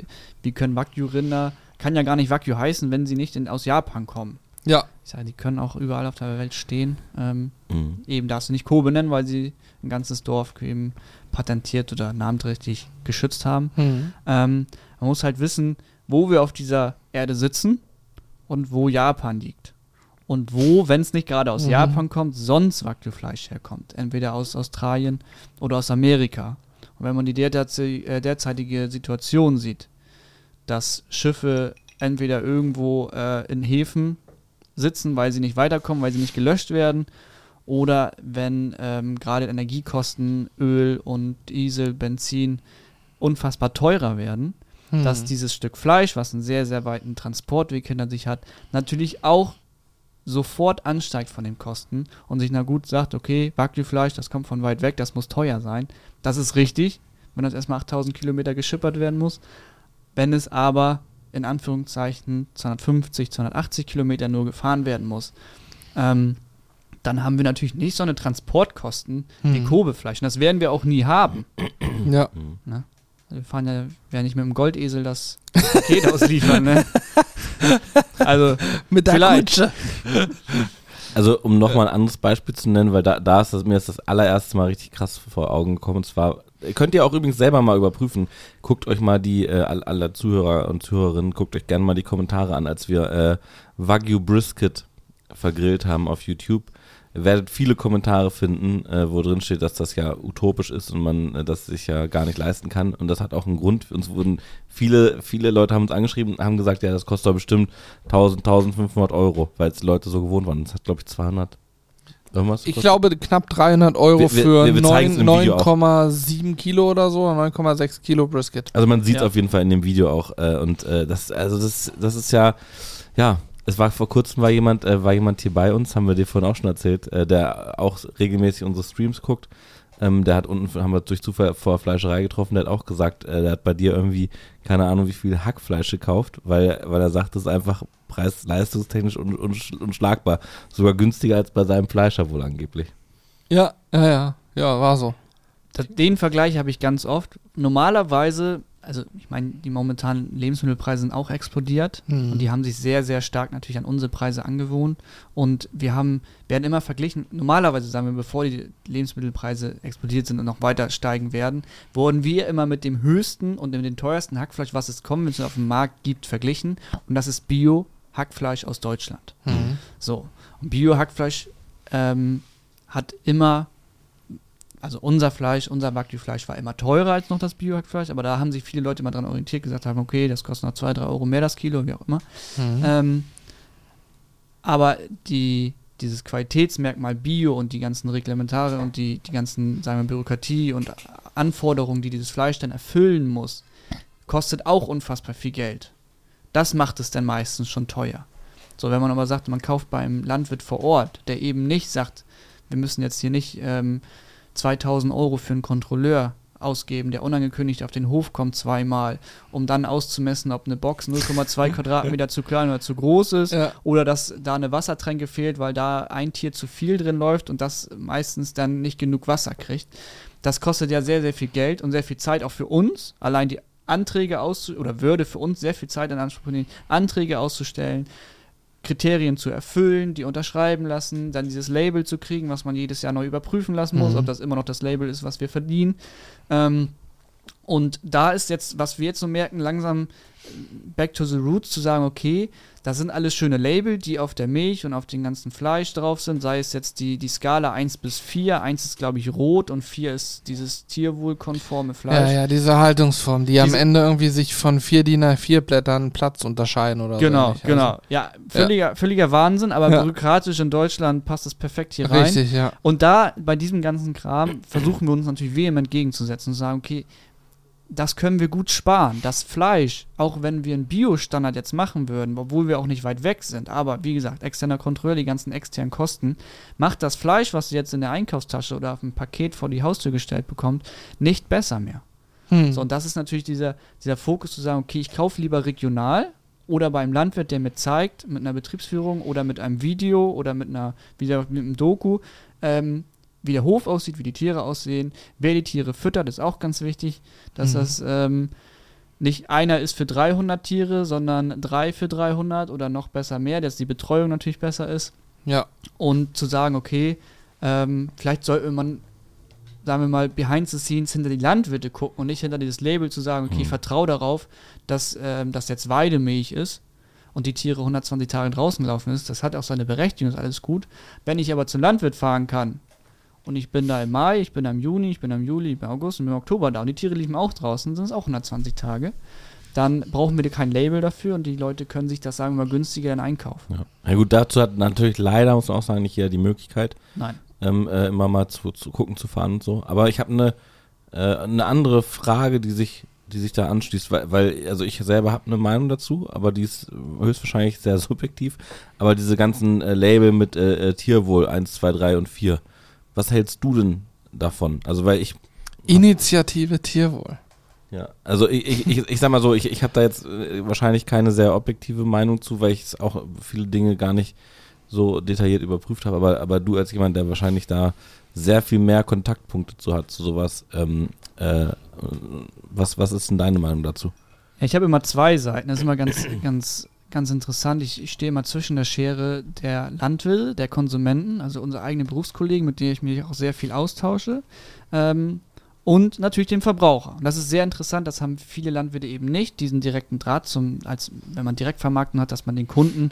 wie können Wagyu-Rinder, kann ja gar nicht Wagyu heißen, wenn sie nicht in, aus Japan kommen. Ja. Ich sage, die können auch überall auf der Welt stehen. Ähm, Mhm. eben darfst du nicht Kobe nennen, weil sie ein ganzes Dorf eben patentiert oder namenträchtig geschützt haben. Mhm. Ähm, man muss halt wissen, wo wir auf dieser Erde sitzen und wo Japan liegt. Und wo, wenn es nicht gerade aus Mhm. Japan kommt, sonst Wagyu-Fleisch herkommt. Entweder aus Australien oder aus Amerika. Und wenn man die äh, derzeitige Situation sieht, dass Schiffe entweder irgendwo äh, in Häfen sitzen, weil sie nicht weiterkommen, weil sie nicht gelöscht werden, oder wenn ähm, gerade Energiekosten, Öl und Diesel, Benzin unfassbar teurer werden, Mhm. dass dieses Stück Fleisch, was einen sehr, sehr weiten Transportweg hinter sich hat, natürlich auch sofort ansteigt von den Kosten und sich na gut sagt, okay, Wagyu-Fleisch, das kommt von weit weg, das muss teuer sein. Das ist richtig, wenn das erstmal 8000 Kilometer geschippert werden muss. Wenn es aber in Anführungszeichen 250, 280 Kilometer nur gefahren werden muss, ähm, dann haben wir natürlich nicht so eine Transportkosten wie Mhm. Kobe-Fleisch. Und das werden wir auch nie haben. <clears throat> Ja. Ne? Also wir fahren ja, werden nicht mit dem Goldesel das Paket ausliefern, ne? <laughs> <laughs> Also, Mit der Vielleicht. Kutsche. Also, um nochmal ein anderes Beispiel zu nennen, weil da, da ist das, mir ist das allererste Mal richtig krass vor Augen gekommen. Und zwar, könnt ihr auch übrigens selber mal überprüfen. Guckt euch mal die, äh, all- alle Zuhörer und Zuhörerinnen, guckt euch gerne mal die Kommentare an, als wir äh, Wagyu Brisket vergrillt haben auf YouTube. Ihr werdet viele Kommentare finden, äh, wo drin steht, dass das ja utopisch ist und man äh, das sich ja gar nicht leisten kann. Und das hat auch einen Grund. Uns wurden viele, viele Leute haben uns angeschrieben und haben gesagt, ja, das kostet doch bestimmt 1000, 1500 Euro, weil es die Leute so gewohnt waren. Das hat, glaube ich, 200 irgendwas. Ich glaube knapp 300 Euro Wir- wir- für wir- wir zeigen's im Video auch. 9,7 Kilo oder so, 9,6 Kilo Brisket. Also man sieht es Ja. auf jeden Fall in dem Video auch. Äh, und äh, das, also das, das ist ja, ja, es war vor kurzem war jemand, äh, war jemand hier bei uns, haben wir dir vorhin auch schon erzählt, äh, der auch regelmäßig unsere Streams guckt. Ähm, der hat unten, haben wir durch Zufall vor der Fleischerei getroffen, der hat auch gesagt, äh, der hat bei dir irgendwie, keine Ahnung, wie viel Hackfleisch gekauft, weil, weil er sagt, das ist einfach preis-leistungstechnisch un, unsch- unschlagbar. Sogar günstiger als bei seinem Fleischer wohl angeblich. Ja, ja, ja. Ja, war so. das, den Vergleich habe ich ganz oft. Normalerweise, also ich meine, die momentanen Lebensmittelpreise sind auch explodiert Mhm. und die haben sich sehr, sehr stark natürlich an unsere Preise angewohnt. Und wir haben, werden immer verglichen, normalerweise sagen wir, bevor die Lebensmittelpreise explodiert sind und noch weiter steigen werden, wurden wir immer mit dem höchsten und mit dem teuersten Hackfleisch, was es konventionell auf dem Markt gibt, verglichen. Und das ist Bio-Hackfleisch aus Deutschland. Mhm. So, und Bio-Hackfleisch ähm, hat immer, also unser Fleisch, unser Wagyu-Fleisch war immer teurer als noch das Bio-Hackfleisch, aber da haben sich viele Leute immer dran orientiert, gesagt haben, okay, das kostet noch 2, 3 Euro mehr das Kilo, wie auch immer. Mhm. Ähm, aber die, dieses Qualitätsmerkmal Bio und die ganzen Reglementare und die, die ganzen, sagen wir, Bürokratie und Anforderungen, die dieses Fleisch dann erfüllen muss, kostet auch unfassbar viel Geld. Das macht es dann meistens schon teuer. So, wenn man aber sagt, man kauft beim Landwirt vor Ort, der eben nicht sagt, wir müssen jetzt hier nicht ähm, 2000 Euro für einen Kontrolleur ausgeben, der unangekündigt auf den Hof kommt zweimal, um dann auszumessen, ob eine Box 0,2 <laughs> Quadratmeter zu klein oder zu groß ist Ja. oder dass da eine Wassertränke fehlt, weil da ein Tier zu viel drin läuft und das meistens dann nicht genug Wasser kriegt. Das kostet ja sehr, sehr viel Geld und sehr viel Zeit auch für uns. Allein die Anträge auszu oder würde für uns sehr viel Zeit in Anspruch nehmen, Anträge auszustellen, Kriterien zu erfüllen, die unterschreiben lassen, dann dieses Label zu kriegen, was man jedes Jahr neu überprüfen lassen muss, Mhm. ob das immer noch das Label ist, was wir verdienen. Ähm, und da ist jetzt, was wir jetzt so merken, langsam äh, back to the roots zu sagen, okay, da sind alles schöne Label, die auf der Milch und auf dem ganzen Fleisch drauf sind, sei es jetzt die, die Skala 1 bis 4, 1 ist glaube ich rot und 4 ist dieses tierwohlkonforme Fleisch. Ja, ja, diese Haltungsform, die am Diese- Ende irgendwie sich von vier DIN A4 Blättern Platz unterscheiden oder Genau, so. ähnlich. genau. Ja, völliger, völliger Wahnsinn, aber Ja. bürokratisch in Deutschland passt das perfekt hier Also, rein. richtig, ja. Und da, bei diesem ganzen Kram, versuchen wir uns natürlich vehement entgegenzusetzen und sagen, okay, das können wir gut sparen. Das Fleisch, auch wenn wir einen Bio-Standard jetzt machen würden, obwohl wir auch nicht weit weg sind, aber wie gesagt, externer Kontrolle, die ganzen externen Kosten, macht das Fleisch, was ihr jetzt in der Einkaufstasche oder auf dem Paket vor die Haustür gestellt bekommt, nicht besser mehr. Hm. So, und das ist natürlich dieser, dieser Fokus zu sagen, okay, ich kaufe lieber regional oder beim Landwirt, der mir zeigt, mit einer Betriebsführung oder mit einem Video oder mit einer, wieder mit einem Doku, ähm, wie der Hof aussieht, wie die Tiere aussehen, wer die Tiere füttert, ist auch ganz wichtig, dass Mhm. das ähm, nicht einer ist für 300 Tiere, sondern drei für 300 oder noch besser mehr, dass die Betreuung natürlich besser ist ja. und zu sagen, okay, ähm, vielleicht sollte man, sagen wir mal, behind the scenes hinter die Landwirte gucken und nicht hinter dieses Label zu sagen, okay, ich Mhm. vertraue darauf, dass ähm, das jetzt Weidemilch ist und die Tiere 120 Tage draußen gelaufen ist. Das hat auch seine Berechtigung, ist alles gut. Wenn ich aber zum Landwirt fahren kann und ich bin da im Mai, ich bin da im Juni, ich bin da im Juli, ich bin im August und im Oktober da und die Tiere liefen auch draußen, sind es auch 120 Tage, dann brauchen wir kein Label dafür und die Leute können sich das, sagen wir mal, günstiger dann einkaufen. Ja. ja gut, dazu hat natürlich leider, muss man auch sagen, nicht jeder die Möglichkeit, Nein. ähm, äh, immer mal zu, zu gucken, zu fahren und so. Aber ich habe eine äh, eine andere Frage, die sich, die sich da anschließt, weil, weil also ich selber habe eine Meinung dazu, aber die ist höchstwahrscheinlich sehr <laughs> subjektiv. Aber diese ganzen äh, Label mit äh, äh, Tierwohl 1, 2, 3 und 4, was hältst du denn davon? Also weil ich Initiative Tierwohl. ja, also ich, ich, ich, ich sag mal so, ich, ich habe da jetzt äh, wahrscheinlich keine sehr objektive Meinung zu, weil ich auch viele Dinge gar nicht so detailliert überprüft habe, aber, aber du als jemand, der wahrscheinlich da sehr viel mehr Kontaktpunkte zu hat, zu sowas, ähm, äh, was, was ist denn deine Meinung dazu? Ja, ich habe immer zwei Seiten. Das ist immer ganz, ganz, ganz interessant. Ich, ich stehe immer zwischen der Schere der Landwirte, der Konsumenten, also unsere eigenen Berufskollegen, mit denen ich mich auch sehr viel austausche, ähm, und natürlich dem Verbraucher. Und das ist sehr interessant. Das haben viele Landwirte eben nicht, diesen direkten Draht zum, als wenn man Direktvermarktung hat, dass man den Kunden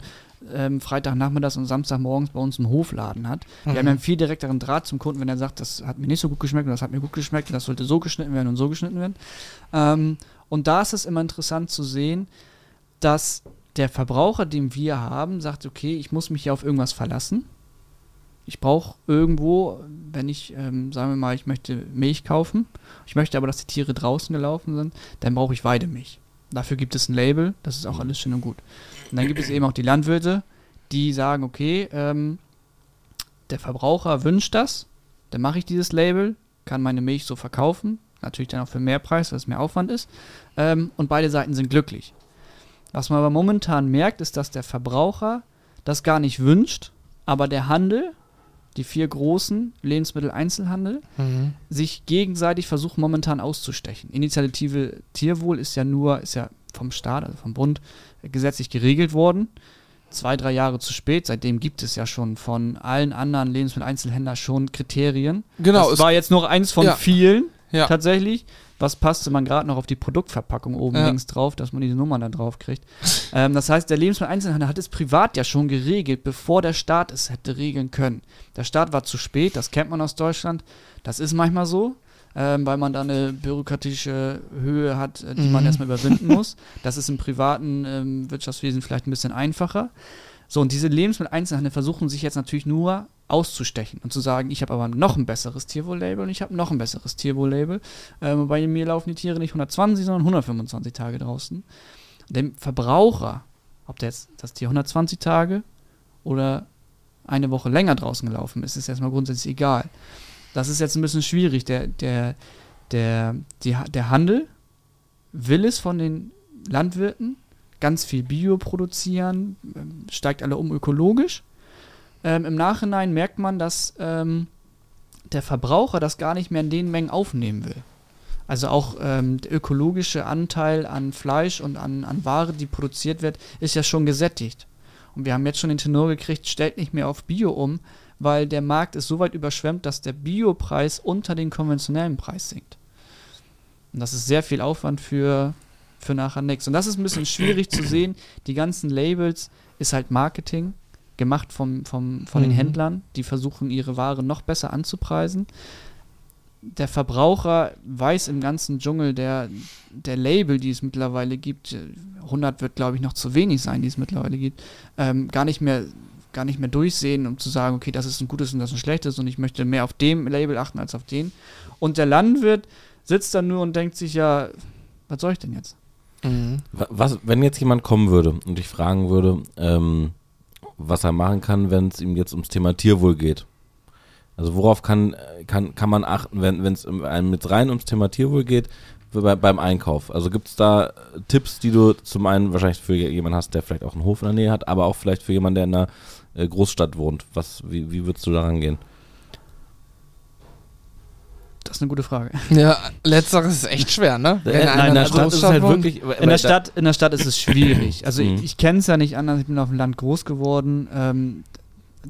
ähm, Freitagnachmittags und Samstagmorgens bei uns einen Hofladen hat. Wir Mhm. haben ja einen viel direkteren Draht zum Kunden, wenn er sagt, das hat mir nicht so gut geschmeckt und das hat mir gut geschmeckt und das sollte so geschnitten werden und so geschnitten werden. Ähm, und da ist es immer interessant zu sehen, dass der Verbraucher, den wir haben, sagt, okay, ich muss mich ja auf irgendwas verlassen. Ich brauche irgendwo, wenn ich, ähm, sagen wir mal, ich möchte Milch kaufen, ich möchte aber, dass die Tiere draußen gelaufen sind, dann brauche ich Weidemilch. Dafür gibt es ein Label, das ist auch alles schön und gut. Und dann gibt es eben auch die Landwirte, die sagen, okay, ähm, der Verbraucher wünscht das, dann mache ich dieses Label, kann meine Milch so verkaufen, natürlich dann auch für mehr Preis, weil es mehr Aufwand ist, ähm, und beide Seiten sind glücklich. Was man aber momentan merkt, ist, dass der Verbraucher das gar nicht wünscht, aber der Handel, die vier großen Lebensmitteleinzelhandel, Mhm. sich gegenseitig versuchen momentan auszustechen. Initiative Tierwohl ist ja nur, ist ja vom Staat, also vom Bund, gesetzlich geregelt worden. Zwei, drei Jahre zu spät. Seitdem gibt es ja schon von allen anderen Lebensmitteleinzelhändlern schon Kriterien. Genau, das es, war jetzt noch eins von Ja. vielen ja. tatsächlich. Was passte man gerade noch auf die Produktverpackung oben Ja. links drauf, dass man diese Nummer da drauf kriegt. ähm, das heißt, der Lebensmitteleinzelhandel hat es privat ja schon geregelt, bevor der Staat es hätte regeln können. Der Staat war zu spät, das kennt man aus Deutschland. Das ist manchmal so, ähm, weil man da eine bürokratische Höhe hat, äh, die man Mhm. erstmal überwinden muss. Das ist im privaten ähm, Wirtschaftswesen vielleicht ein bisschen einfacher. So, und diese Lebensmitteleinzelhandel versuchen sich jetzt natürlich nur auszustechen und zu sagen, ich habe aber noch ein besseres Tierwohl-Label und ich habe noch ein besseres Tierwohl-Label. Ähm, bei mir laufen die Tiere nicht 120, sondern 125 Tage draußen. Dem Verbraucher, ob der jetzt das Tier 120 Tage oder eine Woche länger draußen gelaufen ist, ist erstmal grundsätzlich egal. Das ist jetzt ein bisschen schwierig. Der, der, der, die, der Handel will es von den Landwirten, ganz viel Bio produzieren, ähm, steigt alle um ökologisch. Ähm, Im Nachhinein merkt man, dass ähm, der Verbraucher das gar nicht mehr in den Mengen aufnehmen will. Also auch ähm, der ökologische Anteil an Fleisch und an, an Ware, die produziert wird, ist ja schon gesättigt. Und wir haben jetzt schon den Tenor gekriegt, stellt nicht mehr auf Bio um, weil der Markt ist so weit überschwemmt, dass der Biopreis unter den konventionellen Preis sinkt. Und das ist sehr viel Aufwand für, für nachher nichts. Und das ist ein bisschen schwierig zu sehen. Die ganzen Labels ist halt Marketing, gemacht vom, vom, von Mhm. den Händlern, die versuchen, ihre Ware noch besser anzupreisen. Der Verbraucher weiß im ganzen Dschungel der, der Label, die es mittlerweile gibt, äh, 100 wird, glaube ich, noch zu wenig sein, die es mittlerweile gibt, ähm, gar nicht mehr gar nicht mehr durchsehen, um zu sagen, okay, das ist ein gutes und das ist ein schlechtes und ich möchte mehr auf dem Label achten als auf den. Und der Landwirt sitzt dann nur und denkt sich, ja, was soll ich denn jetzt? Mhm. Wa- Was, wenn jetzt jemand kommen würde und dich fragen würde, ähm, was er machen kann, wenn es ihm jetzt ums Thema Tierwohl geht. Also worauf kann, kann, kann man achten, wenn es einem mit rein ums Thema Tierwohl geht, bei, beim Einkauf? Also gibt es da äh, Tipps, die du zum einen wahrscheinlich für jemanden hast, der vielleicht auch einen Hof in der Nähe hat, aber auch vielleicht für jemanden, der in einer äh, Großstadt wohnt? Was, wie, wie würdest du da rangehen? Das ist eine gute Frage. <laughs> Ja, letzteres ist echt schwer, ne? Äh, in der Stadt ist es halt wirklich. In der, Stadt, in der Stadt ist es schwierig. Also Mhm. ich, ich kenne es ja nicht anders, ich bin auf dem Land groß geworden. Ähm,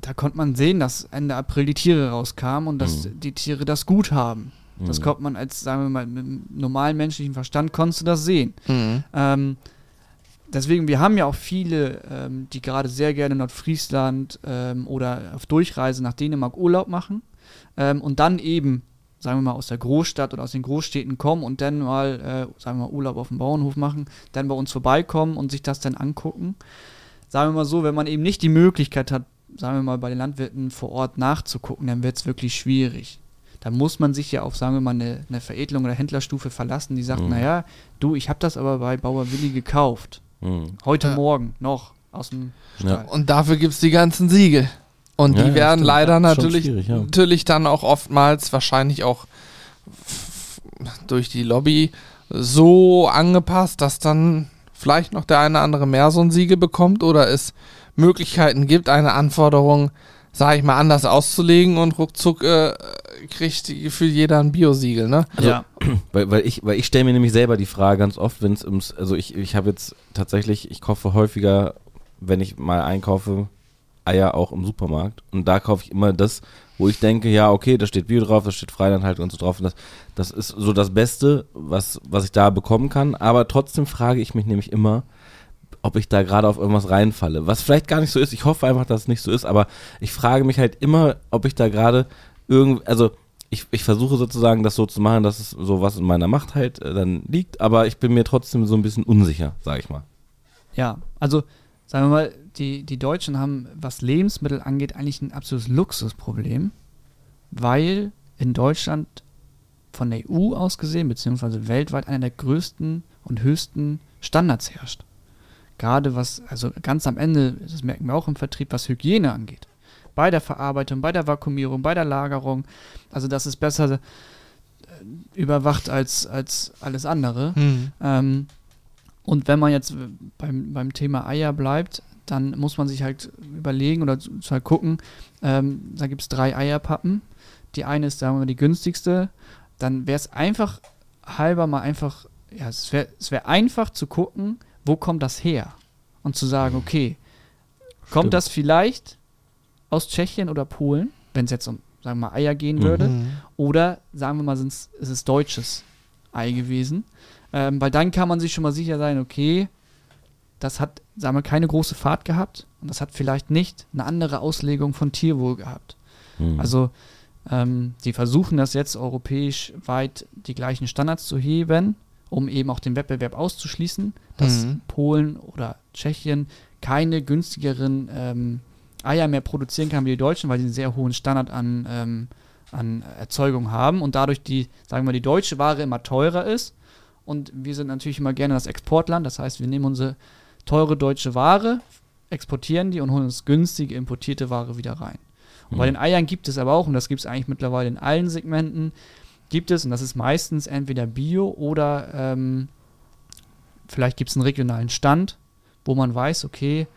da konnte man sehen, dass Ende April die Tiere rauskamen und dass Mhm. die Tiere das gut haben. Das Mhm. konnte man als, sagen wir mal, mit einem normalen menschlichen Verstand konntest du das sehen. Mhm. Ähm, deswegen, wir haben ja auch viele, ähm, die gerade sehr gerne in Nordfriesland ähm, oder auf Durchreise nach Dänemark Urlaub machen ähm, und dann eben, sagen wir mal, aus der Großstadt oder aus den Großstädten kommen und dann mal, äh, sagen wir mal, Urlaub auf dem Bauernhof machen, dann bei uns vorbeikommen und sich das dann angucken. Sagen wir mal so, wenn man eben nicht die Möglichkeit hat, sagen wir mal, bei den Landwirten vor Ort nachzugucken, dann wird es wirklich schwierig. Da muss man sich ja auf, sagen wir mal, eine, eine Veredelung oder Händlerstufe verlassen, die sagt, Mhm. naja, du, ich habe das aber bei Bauer Willi gekauft. Mhm. Heute Ja. Morgen noch aus dem Ja. Stall. Und dafür gibt es die ganzen Siegel. Und Ja, die werden stimmt. leider natürlich, ja. natürlich dann auch oftmals wahrscheinlich auch durch die Lobby so angepasst, dass dann vielleicht noch der eine oder andere mehr so ein Siegel bekommt oder es Möglichkeiten gibt, eine Anforderung, sage ich mal, anders auszulegen und ruckzuck äh, kriegt für jeder ein Biosiegel, ne? Also, ja. <clears throat> Weil, weil ich, weil ich stelle mir nämlich selber die Frage ganz oft, wenn es ums, also ich, ich habe jetzt tatsächlich, ich kaufe häufiger, wenn ich mal einkaufe, Eier auch im Supermarkt. Und da kaufe ich immer das, wo ich denke, ja, okay, da steht Bio drauf, da steht Freilandhaltung und so drauf. Und das, das ist so das Beste, was, was ich da bekommen kann. Aber trotzdem frage ich mich nämlich immer, ob ich da gerade auf irgendwas reinfalle. Was vielleicht gar nicht so ist. Ich hoffe einfach, dass es nicht so ist. Aber ich frage mich halt immer, ob ich da gerade irgend, also ich, ich versuche sozusagen das so zu machen, dass es so was in meiner Macht halt äh, dann liegt. Aber ich bin mir trotzdem so ein bisschen unsicher, sag ich mal. ja, also sagen wir mal, die, die Deutschen haben, was Lebensmittel angeht, eigentlich ein absolutes Luxusproblem, weil in Deutschland von der EU aus gesehen, beziehungsweise weltweit einer der größten und höchsten Standards herrscht. Gerade was, also ganz am Ende, das merken wir auch im Vertrieb, was Hygiene angeht. Bei der Verarbeitung, bei der Vakuumierung, bei der Lagerung. Also das ist besser äh, überwacht als, als alles andere. Hm. Ähm, und wenn man jetzt beim, beim Thema Eier bleibt, dann muss man sich halt überlegen oder halt gucken, ähm, da gibt es drei Eierpappen. Die eine ist, sagen wir mal, die günstigste. Dann wäre es einfach halber mal einfach, ja, es wäre es wär einfach zu gucken, wo kommt das her? Und zu sagen, okay, kommt Stimmt. das vielleicht aus Tschechien oder Polen, wenn es jetzt um, sagen wir mal, Eier gehen Mhm. würde? Oder sagen wir mal, sind's, ist es deutsches Ei gewesen. Ähm, weil dann kann man sich schon mal sicher sein, okay, das hat, sagen wir, keine große Fahrt gehabt und das hat vielleicht nicht eine andere Auslegung von Tierwohl gehabt. Hm. Also ähm, die versuchen das jetzt europäisch weit die gleichen Standards zu heben, um eben auch den Wettbewerb auszuschließen, dass Mhm. Polen oder Tschechien keine günstigeren ähm, Eier mehr produzieren kann wie die Deutschen, weil sie einen sehr hohen Standard an, ähm, an Erzeugung haben und dadurch die, sagen wir, die deutsche Ware immer teurer ist. Und wir sind natürlich immer gerne das Exportland. Das heißt, wir nehmen unsere teure deutsche Ware, exportieren die und holen uns günstige importierte Ware wieder rein. Und bei Mhm. den Eiern gibt es aber auch, und das gibt es eigentlich mittlerweile in allen Segmenten, gibt es, und das ist meistens entweder Bio oder ähm, vielleicht gibt es einen regionalen Stand, wo man weiß, okay,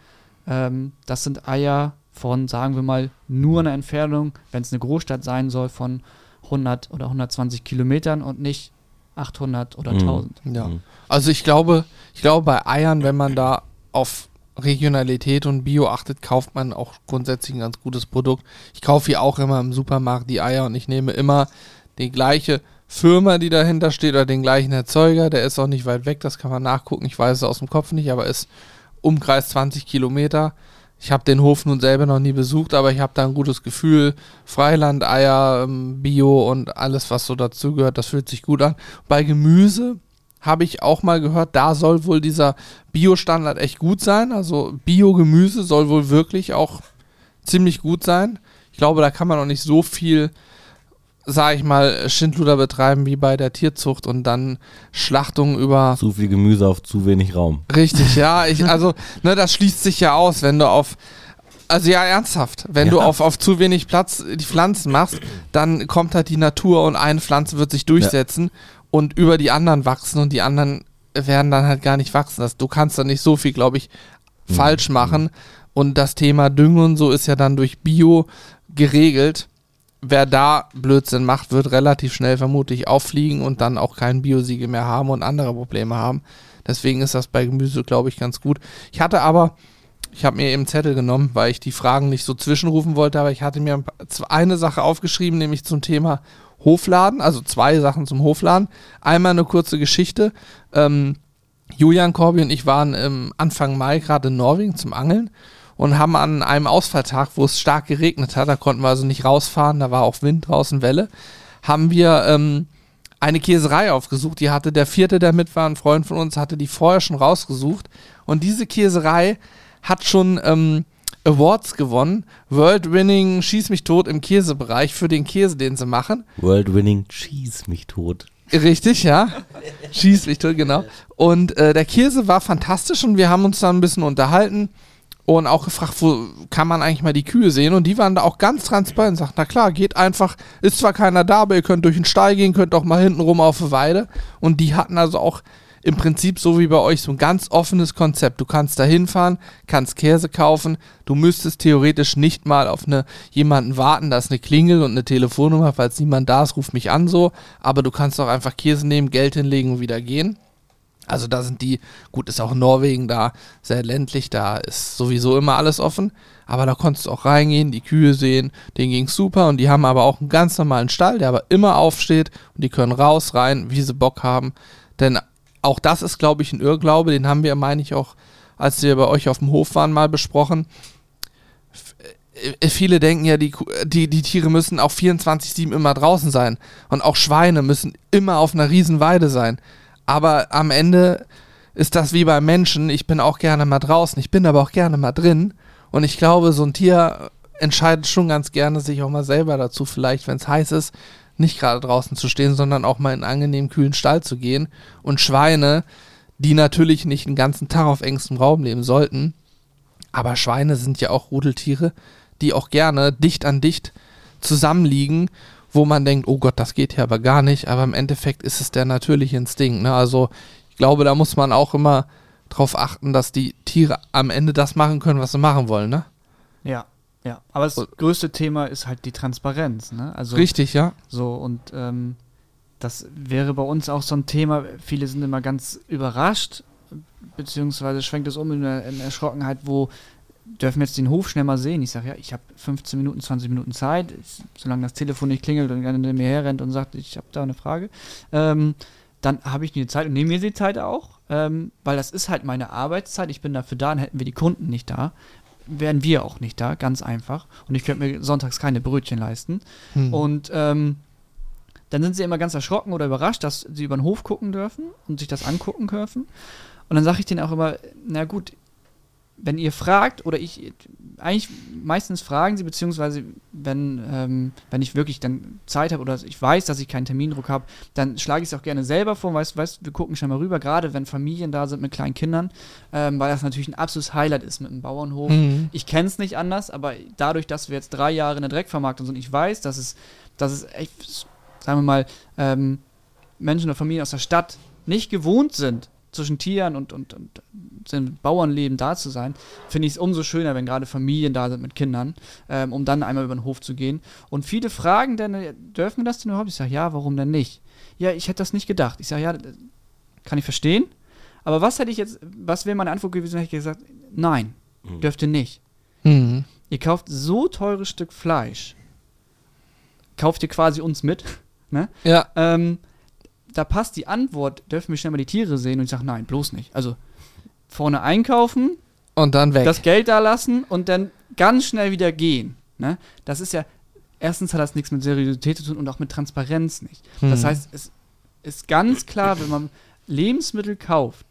ähm, das sind Eier von, sagen wir mal, nur einer Entfernung, wenn es eine Großstadt sein soll, von 100 oder 120 Kilometern und nicht 800 oder Mhm. 1000. Ja. Mhm. Also ich glaube, ich glaube bei Eiern, wenn man da auf Regionalität und Bio achtet, kauft man auch grundsätzlich ein ganz gutes Produkt. Ich kaufe hier auch immer im Supermarkt die Eier und ich nehme immer die gleiche Firma, die dahinter steht oder den gleichen Erzeuger. Der ist auch nicht weit weg, das kann man nachgucken. Ich weiß es aus dem Kopf nicht, aber ist Umkreis 20 Kilometer. Ich habe den Hof nun selber noch nie besucht, aber ich habe da ein gutes Gefühl. Freilandeier, ähm, Bio und alles, was so dazugehört, das fühlt sich gut an. Bei Gemüse habe ich auch mal gehört, da soll wohl dieser Bio-Standard echt gut sein. Also Bio-Gemüse soll wohl wirklich auch ziemlich gut sein. Ich glaube, da kann man auch nicht so viel, sage ich mal, Schindluder betreiben wie bei der Tierzucht und dann Schlachtung über Zu viel Gemüse auf zu wenig Raum. Richtig, ja. <laughs> Ich, also, ne, das schließt sich ja aus, wenn du auf. Also ja, ernsthaft. Wenn du Ja. auf, auf zu wenig Platz die Pflanzen machst, dann kommt halt die Natur und eine Pflanze wird sich durchsetzen und über die anderen wachsen und die anderen werden dann halt gar nicht wachsen. Das, du kannst da nicht so viel, glaube ich, falsch machen. Und das Thema Düngen und so ist ja dann durch Bio geregelt. Wer da Blödsinn macht, wird relativ schnell vermutlich auffliegen und dann auch kein Biosiegel mehr haben und andere Probleme haben. Deswegen ist das bei Gemüse, glaube ich, ganz gut. Ich hatte aber, ich habe mir eben Zettel genommen, weil ich die Fragen nicht so zwischenrufen wollte, aber ich hatte mir eine Sache aufgeschrieben, nämlich zum Thema Hofladen, also zwei Sachen zum Hofladen. Einmal eine kurze Geschichte. Ähm, Julian Korbi und ich waren im Anfang Mai gerade in Norwegen zum Angeln und haben an einem Ausfalltag, wo es stark geregnet hat, da konnten wir also nicht rausfahren, da war auch Wind draußen, Welle, haben wir ähm, eine Käserei aufgesucht. Die hatte der vierte, der mit war, ein Freund von uns, hatte die vorher schon rausgesucht. Und diese Käserei hat schon ähm, Awards gewonnen. World Winning Schieß mich tot im Käsebereich für den Käse, den sie machen. World Winning Cheese mich tot. Richtig, ja. Schieß mich tot, genau. Und äh, der Käse war fantastisch und wir haben uns dann ein bisschen unterhalten und auch gefragt, wo kann man eigentlich mal die Kühe sehen? Und die waren da auch ganz transparent und sagten, na klar, geht einfach, ist zwar keiner da, aber ihr könnt durch den Stall gehen, könnt auch mal hinten rum auf die Weide. Und die hatten also auch im Prinzip so wie bei euch so ein ganz offenes Konzept. Du kannst da hinfahren, kannst Käse kaufen, du müsstest theoretisch nicht mal auf eine, jemanden warten, da ist eine Klingel und eine Telefonnummer, falls niemand da ist, ruf mich an so, aber du kannst auch einfach Käse nehmen, Geld hinlegen und wieder gehen. Also da sind die, gut, ist auch Norwegen da sehr ländlich, da ist sowieso immer alles offen, aber da konntest du auch reingehen, die Kühe sehen, denen ging's super und die haben aber auch einen ganz normalen Stall, der aber immer aufsteht und die können raus, rein, wie sie Bock haben, denn auch das ist, glaube ich, ein Irrglaube, den haben wir, meine ich, auch, als wir bei euch auf dem Hof waren, mal besprochen. Äh, Viele denken ja, die, die, die Tiere müssen auch 24-7 immer draußen sein. Und auch Schweine müssen immer auf einer riesen Weide sein. Aber am Ende ist das wie bei Menschen. Ich bin auch gerne mal draußen, ich bin aber auch gerne mal drin. Und ich glaube, so ein Tier entscheidet schon ganz gerne, sich auch mal selber dazu, vielleicht, wenn es heiß ist, nicht gerade draußen zu stehen, sondern auch mal in einen angenehmen, kühlen Stall zu gehen. Und Schweine, die natürlich nicht den ganzen Tag auf engstem Raum leben sollten, aber Schweine sind ja auch Rudeltiere, die auch gerne dicht an dicht zusammenliegen, wo man denkt, oh Gott, das geht ja aber gar nicht, aber im Endeffekt ist es der natürliche Instinkt. Ne? Also ich glaube, da muss man auch immer drauf achten, dass die Tiere am Ende das machen können, was sie machen wollen. Ne? Ja, ja. Aber das größte Thema ist halt die Transparenz. Ne? Also Richtig, ja. So, und ähm, das wäre bei uns auch so ein Thema. Viele sind immer ganz überrascht, beziehungsweise schwenkt es um in eine Erschrockenheit, wo dürfen wir jetzt den Hof schnell mal sehen. Ich sage, ja, ich habe 15 Minuten, 20 Minuten Zeit, solange das Telefon nicht klingelt und einer mir herrennt und sagt, ich habe da eine Frage, ähm, dann habe ich die Zeit und nehme mir die Zeit auch, ähm, weil das ist halt meine Arbeitszeit. Ich bin dafür da, dann hätten wir die Kunden nicht da, wären wir auch nicht da, ganz einfach. Und ich könnte mir sonntags keine Brötchen leisten. Hm. Und ähm, dann sind sie immer ganz erschrocken oder überrascht, dass sie über den Hof gucken dürfen und sich das angucken dürfen. Und dann sage ich denen auch immer, na gut, wenn ihr fragt, oder ich, eigentlich meistens fragen sie, beziehungsweise wenn, ähm, wenn ich wirklich dann Zeit habe oder ich weiß, dass ich keinen Termindruck habe, dann schlage ich es auch gerne selber vor, weißt du, wir gucken schon mal rüber, gerade wenn Familien da sind mit kleinen Kindern, ähm, weil das natürlich ein absolutes Highlight ist mit einem Bauernhof. Mhm. Ich kenne es nicht anders, aber dadurch, dass wir jetzt drei Jahre in der Dreckvermarktung sind, ich weiß, dass es, dass es echt, sagen wir mal, ähm, Menschen oder Familien aus der Stadt nicht gewohnt sind, zwischen Tieren und, und, und dem Bauernleben da zu sein, finde ich es umso schöner, wenn gerade Familien da sind mit Kindern, ähm, um dann einmal über den Hof zu gehen. Und viele fragen dann, äh, dürfen wir das denn überhaupt? Ich sage, ja, warum denn nicht? Ja, ich hätte das nicht gedacht. Ich sage, ja, kann ich verstehen. Aber was hätte ich jetzt, was wäre meine Antwort gewesen, hätte ich gesagt, nein, Mhm. dürft ihr nicht. Mhm. Ihr kauft so teures Stück Fleisch, kauft ihr quasi uns mit, <laughs> ne? Ja, Ähm, da passt die Antwort, dürfen wir schnell mal die Tiere sehen? Und ich sage, nein, bloß nicht. Also vorne einkaufen, und dann weg. das Geld da lassen und dann ganz schnell wieder gehen. Ne? Das ist ja, erstens hat das nichts mit Seriosität zu tun und auch mit Transparenz nicht. Das Mhm. heißt, es ist ganz klar, wenn man Lebensmittel kauft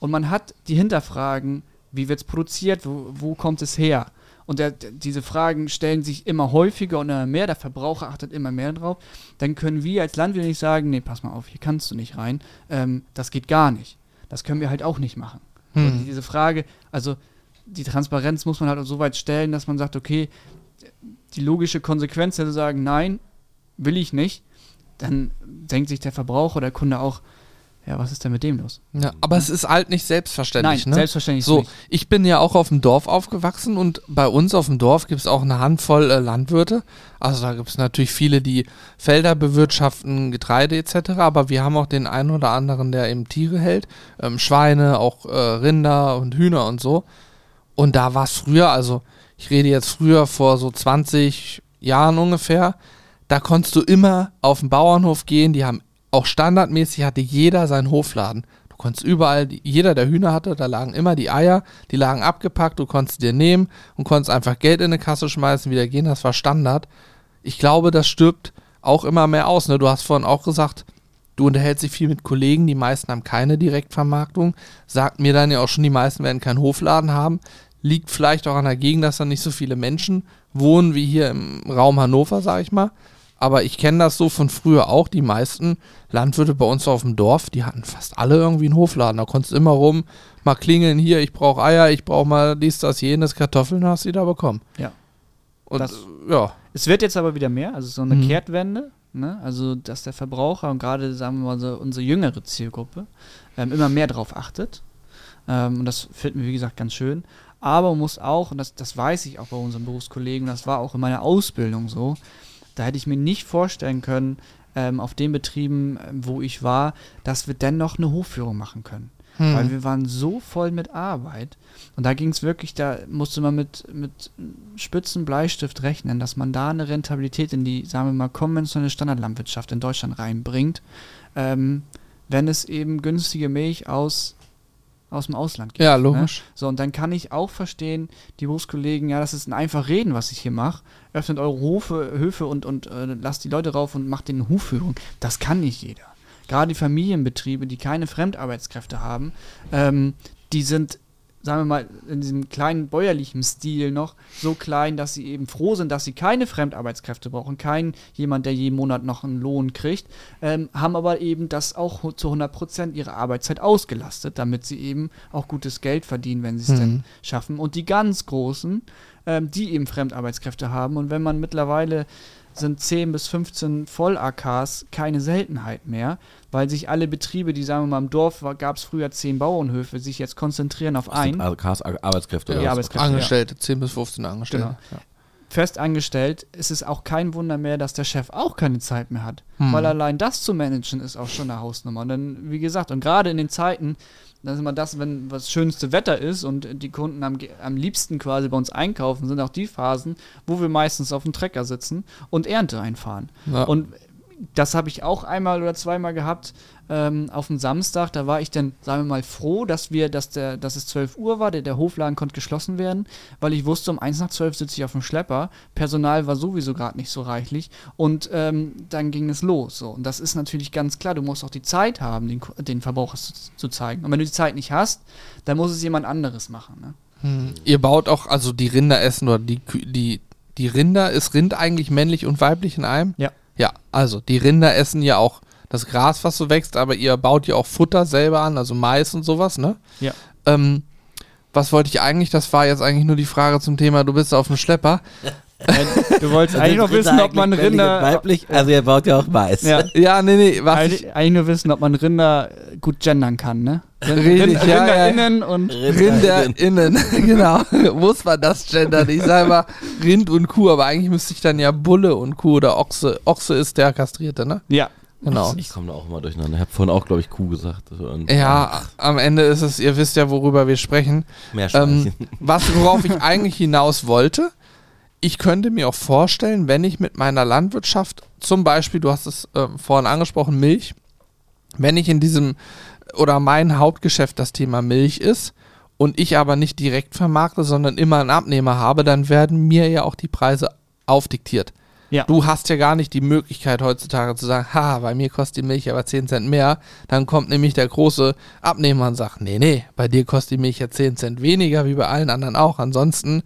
und man hat die Hinterfragen, wie wird es produziert, wo, wo kommt es her? Und der, diese Fragen stellen sich immer häufiger und immer mehr, der Verbraucher achtet immer mehr drauf, dann können wir als Landwirt nicht sagen, nee, pass mal auf, hier kannst du nicht rein, ähm, das geht gar nicht. Das können wir halt auch nicht machen. Hm. Und diese Frage, also die Transparenz muss man halt so weit stellen, dass man sagt, okay, die logische Konsequenz hätte sagen, nein, will ich nicht, dann denkt sich der Verbraucher, der Kunde auch, ja, was ist denn mit dem los? Ja, aber es ist halt nicht selbstverständlich, nein, ne? selbstverständlich So, nicht. ich bin ja auch auf dem Dorf aufgewachsen und bei uns auf dem Dorf gibt es auch eine Handvoll äh, Landwirte. Also da gibt es natürlich viele, die Felder bewirtschaften, Getreide etc. Aber wir haben auch den einen oder anderen, der eben Tiere hält. Ähm, Schweine, auch äh, Rinder und Hühner und so. Und da war es früher, also ich rede jetzt früher vor so 20 Jahren ungefähr, da konntest du immer auf den Bauernhof gehen, die haben auch standardmäßig hatte jeder seinen Hofladen. Du konntest überall, jeder der Hühner hatte, da lagen immer die Eier, die lagen abgepackt, du konntest dir nehmen und konntest einfach Geld in eine Kasse schmeißen, wieder gehen, das war Standard. Ich glaube, das stirbt auch immer mehr aus. Ne? Du hast vorhin auch gesagt, du unterhältst dich viel mit Kollegen, die meisten haben keine Direktvermarktung. Sagt mir dann ja auch schon, die meisten werden keinen Hofladen haben. Liegt vielleicht auch an der Gegend, dass da nicht so viele Menschen wohnen wie hier im Raum Hannover, sag ich mal. Aber ich kenne das so von früher auch. Die meisten Landwirte bei uns auf dem Dorf, die hatten fast alle irgendwie einen Hofladen. Da konntest du immer rum, mal klingeln hier, ich brauche Eier, ich brauche mal dies, das, jenes, Kartoffeln hast du da bekommen. Ja. Und Das- ja. Es wird jetzt aber wieder mehr, also so eine Mhm. Kehrtwende, ne? also dass der Verbraucher und gerade, sagen wir mal, so unsere jüngere Zielgruppe ähm, immer mehr drauf achtet. Ähm, und das finden wir, wie gesagt, ganz schön. Aber man muss auch, und das, das weiß ich auch bei unseren Berufskollegen, das war auch in meiner Ausbildung so, da hätte ich mir nicht vorstellen können, ähm, auf den Betrieben, ähm, wo ich war, dass wir dennoch eine Hofführung machen können. Hm. Weil wir waren so voll mit Arbeit. Und da ging es wirklich, da musste man mit, mit spitzen Bleistift rechnen, dass man da eine Rentabilität in die, sagen wir mal, konventionelle Standardlandwirtschaft in Deutschland reinbringt, ähm, wenn es eben günstige Milch aus, aus dem Ausland gibt. ja, Ne? logisch. So, und dann kann ich auch verstehen, die Berufskollegen, ja, das ist ein einfach Reden, was ich hier mache. Öffnet eure Hofe, Höfe und, und äh, lasst die Leute rauf und macht den Hufführung. Das kann nicht jeder. Gerade die Familienbetriebe, die keine Fremdarbeitskräfte haben, ähm, die sind, sagen wir mal, in diesem kleinen bäuerlichen Stil noch so klein, dass sie eben froh sind, dass sie keine Fremdarbeitskräfte brauchen, kein jemand, der jeden Monat noch einen Lohn kriegt, ähm, haben aber eben das auch zu 100% ihre Arbeitszeit ausgelastet, damit sie eben auch gutes Geld verdienen, wenn sie es Mhm. denn schaffen. Und die ganz Großen, ähm, die eben Fremdarbeitskräfte haben. Und wenn man mittlerweile sind 10 bis 15 Voll-AKs keine Seltenheit mehr, weil sich alle Betriebe, die sagen wir mal im Dorf gab es früher 10 Bauernhöfe, sich jetzt konzentrieren auf einen. Also Cars Arbeitskräfte oder Ja? Arbeitskräfte. Angestellte, 10 bis 15 Angestellte. Genau. Ja. fest angestellt, ist es auch kein Wunder mehr, dass der Chef auch keine Zeit mehr hat. Hm. Weil allein das zu managen ist auch schon eine Hausnummer. Und dann, wie gesagt, und gerade in den Zeiten, das ist immer das, wenn das schönste Wetter ist und die Kunden am, am liebsten quasi bei uns einkaufen, sind auch die Phasen, wo wir meistens auf dem Trecker sitzen und Ernte einfahren. Ja. Und das habe ich auch einmal oder zweimal gehabt ähm, auf dem Samstag. Da war ich dann, sagen wir mal, froh, dass wir, dass der, dass es 12 Uhr war, der, der Hofladen konnte geschlossen werden, weil ich wusste, um 1 nach 12 sitze ich auf dem Schlepper. Personal war sowieso gerade nicht so reichlich und ähm, dann ging es los. So. Und das ist natürlich ganz klar, du musst auch die Zeit haben, den, den Verbraucher zu, zu zeigen. Und wenn du die Zeit nicht hast, dann muss es jemand anderes machen. Ne? Hm. Ihr baut auch, also die Rinder essen oder die, Kü- die, die Rinder, ist Rind eigentlich männlich und weiblich in einem? Ja. Ja, also die Rinder essen ja auch das Gras, was so wächst, aber ihr baut ja auch Futter selber an, also Mais und sowas, ne? Ja. Ähm, was wollte ich eigentlich? Das war jetzt eigentlich nur die Frage zum Thema, du bist auf dem Schlepper. <laughs> Du wolltest <laughs> Also eigentlich noch Rinder wissen, ob man Rinder. Weiblich, also ihr baut ja auch Mais. Ja, Ja, nee, nee, was ich, eigentlich, nur wissen, ob man Rinder gut gendern kann, ne? Richtig, ja, ja. RinderInnen und. RinderInnen, <laughs> genau. Muss man das gendern? Ich sage mal Rind und Kuh, aber eigentlich müsste ich dann ja Bulle und Kuh oder Ochse. Ochse ist der Kastrierte, ne? Ja. Genau. Ich komme da auch immer durcheinander. Ich habe vorhin auch, glaube ich, Kuh gesagt. Und Ja, am Ende ist es, ihr wisst ja, worüber wir sprechen. Mehr Ähm, Schweinchen. was, worauf ich <laughs> eigentlich hinaus wollte, ich könnte mir auch vorstellen, wenn ich mit meiner Landwirtschaft, zum Beispiel, du hast es ähm, vorhin angesprochen, Milch, wenn ich in diesem oder mein Hauptgeschäft das Thema Milch ist und ich aber nicht direkt vermarkte, sondern immer einen Abnehmer habe, dann werden mir ja auch die Preise aufdiktiert. Ja. Du hast ja gar nicht die Möglichkeit heutzutage zu sagen, ha, bei mir kostet die Milch aber 10 Cent mehr. Dann kommt nämlich der große Abnehmer und sagt, nee, nee, bei dir kostet die Milch ja 10 Cent weniger, wie bei allen anderen auch. Ansonsten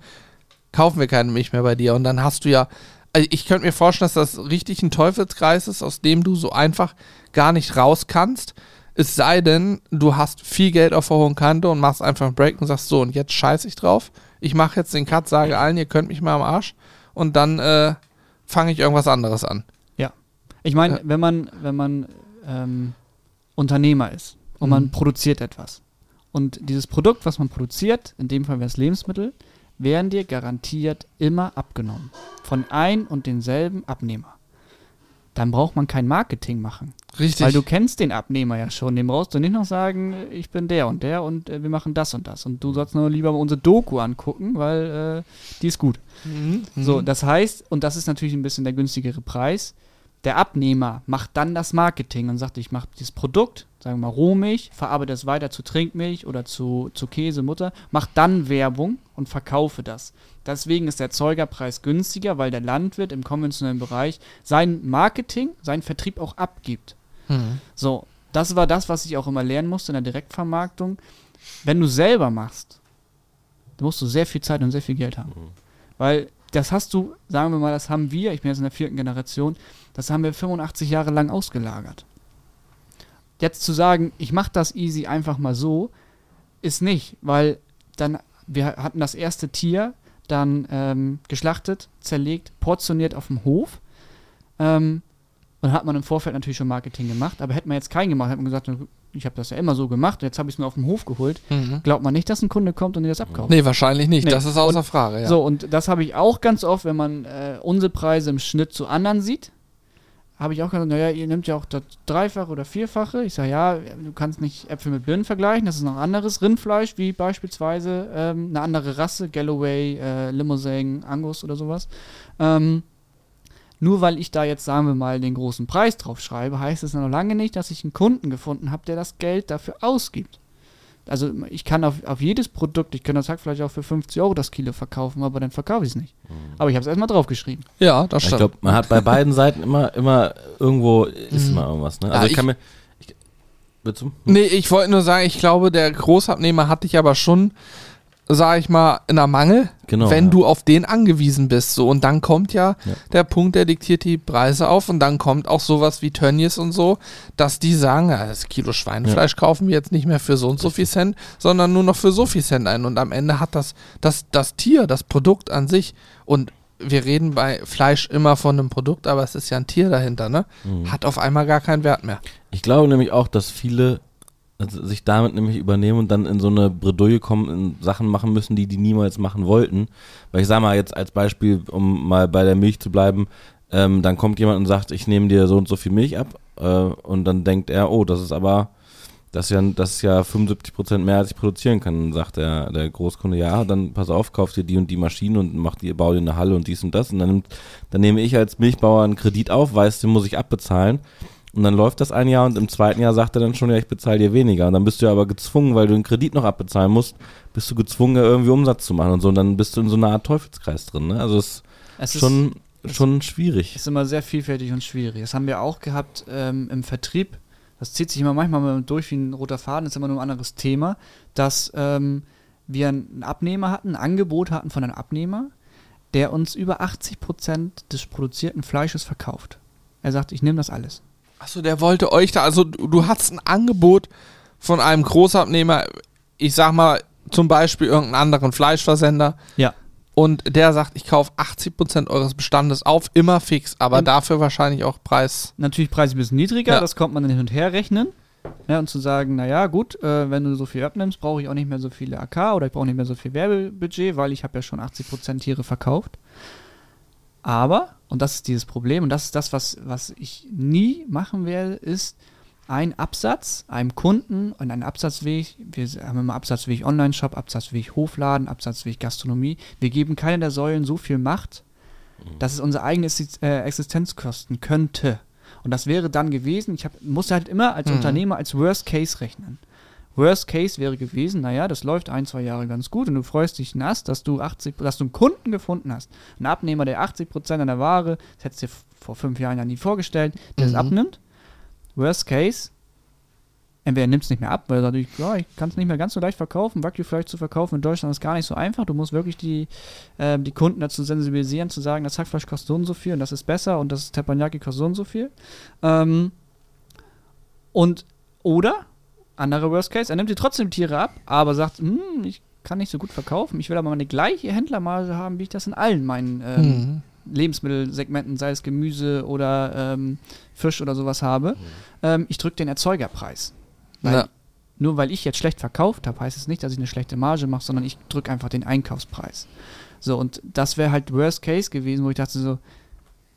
kaufen wir keine Milch mehr bei dir. Und dann hast du ja, also ich könnte mir vorstellen, dass das richtig ein Teufelskreis ist, aus dem du so einfach gar nicht raus kannst. Es sei denn, du hast viel Geld auf der hohen Kante und machst einfach einen Break und sagst so, und jetzt scheiß ich drauf. Ich mache jetzt den Cut, sage allen, ihr könnt mich mal am Arsch. Und dann äh, fange ich irgendwas anderes an. Ich meine, Ja. wenn man, wenn man ähm, Unternehmer ist und Mhm. man produziert etwas und dieses Produkt, was man produziert, in dem Fall wäre es Lebensmittel, werden dir garantiert immer abgenommen. Von ein und denselben Abnehmer. Dann braucht man kein Marketing machen. Richtig. Weil du kennst den Abnehmer ja schon. Dem brauchst du nicht noch sagen, ich bin der und der und äh, wir machen das und das. Und du sollst nur lieber mal unsere Doku angucken, weil äh, die ist gut. Mhm. So, das heißt, und das ist natürlich ein bisschen der günstigere Preis, der Abnehmer macht dann das Marketing und sagt, ich mache dieses Produkt, sagen wir mal Rohmilch, verarbeite es weiter zu Trinkmilch oder zu, zu Käse, Mutter, macht dann Werbung und verkaufe das. Deswegen ist der Erzeugerpreis günstiger, weil der Landwirt im konventionellen Bereich sein Marketing, seinen Vertrieb auch abgibt. Mhm. So, das war das, was ich auch immer lernen musste in der Direktvermarktung. Wenn du selber machst, dann musst du sehr viel Zeit und sehr viel Geld haben. Weil das hast du, sagen wir mal, das haben wir, ich bin jetzt in der vierten Generation, das haben wir 85 Jahre lang ausgelagert. Jetzt zu sagen, ich mache das easy einfach mal so, ist nicht, weil dann, wir hatten das erste Tier dann ähm, geschlachtet, zerlegt, portioniert auf dem Hof. Ähm, und hat man im Vorfeld natürlich schon Marketing gemacht, aber hätte man jetzt keinen gemacht, hätte man gesagt, ich habe das ja immer so gemacht, jetzt habe ich es mir auf dem Hof geholt. Mhm. Glaubt man nicht, dass ein Kunde kommt und dir das abkauft. Nee, wahrscheinlich nicht. Nee. Das ist außer Frage, ja. So, und das habe ich auch ganz oft, wenn man äh, unsere Preise im Schnitt zu anderen sieht, habe ich auch gesagt, naja, ihr nehmt ja auch das Dreifache oder Vierfache. Ich sage, ja, du kannst nicht Äpfel mit Birnen vergleichen, das ist noch anderes Rindfleisch, wie beispielsweise ähm, eine andere Rasse, Galloway, äh, Limousin, Angus oder sowas. Ähm, nur weil ich da jetzt, sagen wir mal, den großen Preis drauf schreibe, heißt es noch lange nicht, dass ich einen Kunden gefunden habe, der das Geld dafür ausgibt. Also ich kann auf, auf jedes Produkt, ich kann das Hackfleisch auch für 50 Euro das Kilo verkaufen, aber dann verkaufe ich es nicht. Aber ich habe es erstmal draufgeschrieben. Ja, das Ich stimmt. glaube, man hat bei beiden Seiten immer, immer irgendwo ist Mhm. immer irgendwas. Ne? Ja, Also ich, ich- kann mir. Ich, willst du? Nee, ich wollte nur sagen, ich glaube, der Großabnehmer hat dich aber schon, sag ich mal, in der Mangel, Genau. wenn ja. du auf den angewiesen bist. So, und dann kommt ja, Ja. der Punkt, der diktiert die Preise auf und dann kommt auch sowas wie Tönnies und so, dass die sagen, ja, das Kilo Schweinefleisch kaufen wir jetzt nicht mehr für so und so viel Cent, sondern nur noch für so viel Cent ein. Und am Ende hat das, das, das Tier, das Produkt an sich und wir reden bei Fleisch immer von einem Produkt, aber es ist ja ein Tier dahinter, ne? Mhm. Hat auf einmal gar keinen Wert mehr. Ich glaube nämlich auch, dass viele also sich damit nämlich übernehmen und dann in so eine Bredouille kommen, in Sachen machen müssen, die die niemals machen wollten. Weil ich sage mal jetzt als Beispiel, um mal bei der Milch zu bleiben, ähm, dann kommt jemand und sagt, ich nehme dir so und so viel Milch ab äh, und dann denkt er, oh, das ist aber, das ist ja, das ist ja 75% mehr, als ich produzieren kann. Dann sagt der, der Großkunde, ja, dann pass auf, kauf dir die und die Maschine und mach die, bau dir eine Halle und dies und das. Und dann, nimmt, dann nehme ich als Milchbauer einen Kredit auf, weiß, den muss ich abbezahlen. Und dann läuft das ein Jahr und im zweiten Jahr sagt er dann schon, ja, ich bezahle dir weniger. Und dann bist du ja aber gezwungen, weil du den Kredit noch abbezahlen musst, bist du gezwungen, irgendwie Umsatz zu machen und so. Und dann bist du in so einer Art Teufelskreis drin. Ne? Also es Es ist schon, schon schwierig. ist immer sehr vielfältig und schwierig. Das haben wir auch gehabt ähm, im Vertrieb. Das zieht sich immer manchmal mal durch wie ein roter Faden, ist immer nur ein anderes Thema, dass ähm, wir einen Abnehmer hatten, ein Angebot hatten von einem Abnehmer, der uns über 80 Prozent des produzierten Fleisches verkauft. Er sagt, ich nehme das alles. Achso, der wollte euch da, also du, du hattest ein Angebot von einem Großabnehmer, ich sag mal zum Beispiel irgendeinen anderen Fleischversender. Ja. Und der sagt, ich kaufe 80% eures Bestandes auf, immer fix, aber Und- dafür wahrscheinlich auch Preis. Natürlich Preis ein bisschen niedriger, Ja. das kommt man dann hin und her rechnen. Ja, und zu sagen, naja, gut, äh, wenn du so viel abnimmst, brauche ich auch nicht mehr so viele AK oder ich brauche nicht mehr so viel Werbebudget, weil ich habe ja schon 80% Tiere verkauft. Aber, und das ist dieses Problem, und das ist das, was, was ich nie machen werde, ist ein Absatz einem Kunden und einen Absatzweg, wir haben immer Absatzweg Online-Shop, Absatzweg Hofladen, Absatzweg Gastronomie. Wir geben keiner der Säulen so viel Macht, dass es unsere eigene äh, Existenz kosten könnte. Und das wäre dann gewesen, ich hab, musste halt immer als Mhm. Unternehmer als Worst Case rechnen. Worst Case wäre gewesen, naja, das läuft ein, zwei Jahre ganz gut und du freust dich nass, dass du 80, dass du einen Kunden gefunden hast. Einen Abnehmer, der 80% an der Ware, das hättest du dir vor fünf Jahren ja nie vorgestellt, der es Mhm. abnimmt. Worst Case, entweder nimmst es nicht mehr ab, weil er sagt, ja, ich kann es nicht mehr ganz so leicht verkaufen. Wagyu vielleicht zu verkaufen in Deutschland ist gar nicht so einfach. Du musst wirklich die, ähm, die Kunden dazu sensibilisieren, zu sagen, das Hackfleisch kostet so und so viel und das ist besser und das Teppanyaki kostet so und so viel. Ähm, und, oder, anderer Worst Case, er nimmt dir trotzdem Tiere ab, aber sagt, hm, ich kann nicht so gut verkaufen, ich will aber meine gleiche Händlermarge haben, wie ich das in allen meinen ähm, Mhm. Lebensmittelsegmenten, sei es Gemüse oder ähm, Fisch oder sowas habe. Ähm, ich drücke den Erzeugerpreis. Weil Ja. Nur weil ich jetzt schlecht verkauft habe, heißt es nicht, dass ich eine schlechte Marge mache, sondern ich drücke einfach den Einkaufspreis. So, und das wäre halt Worst Case gewesen, wo ich dachte so,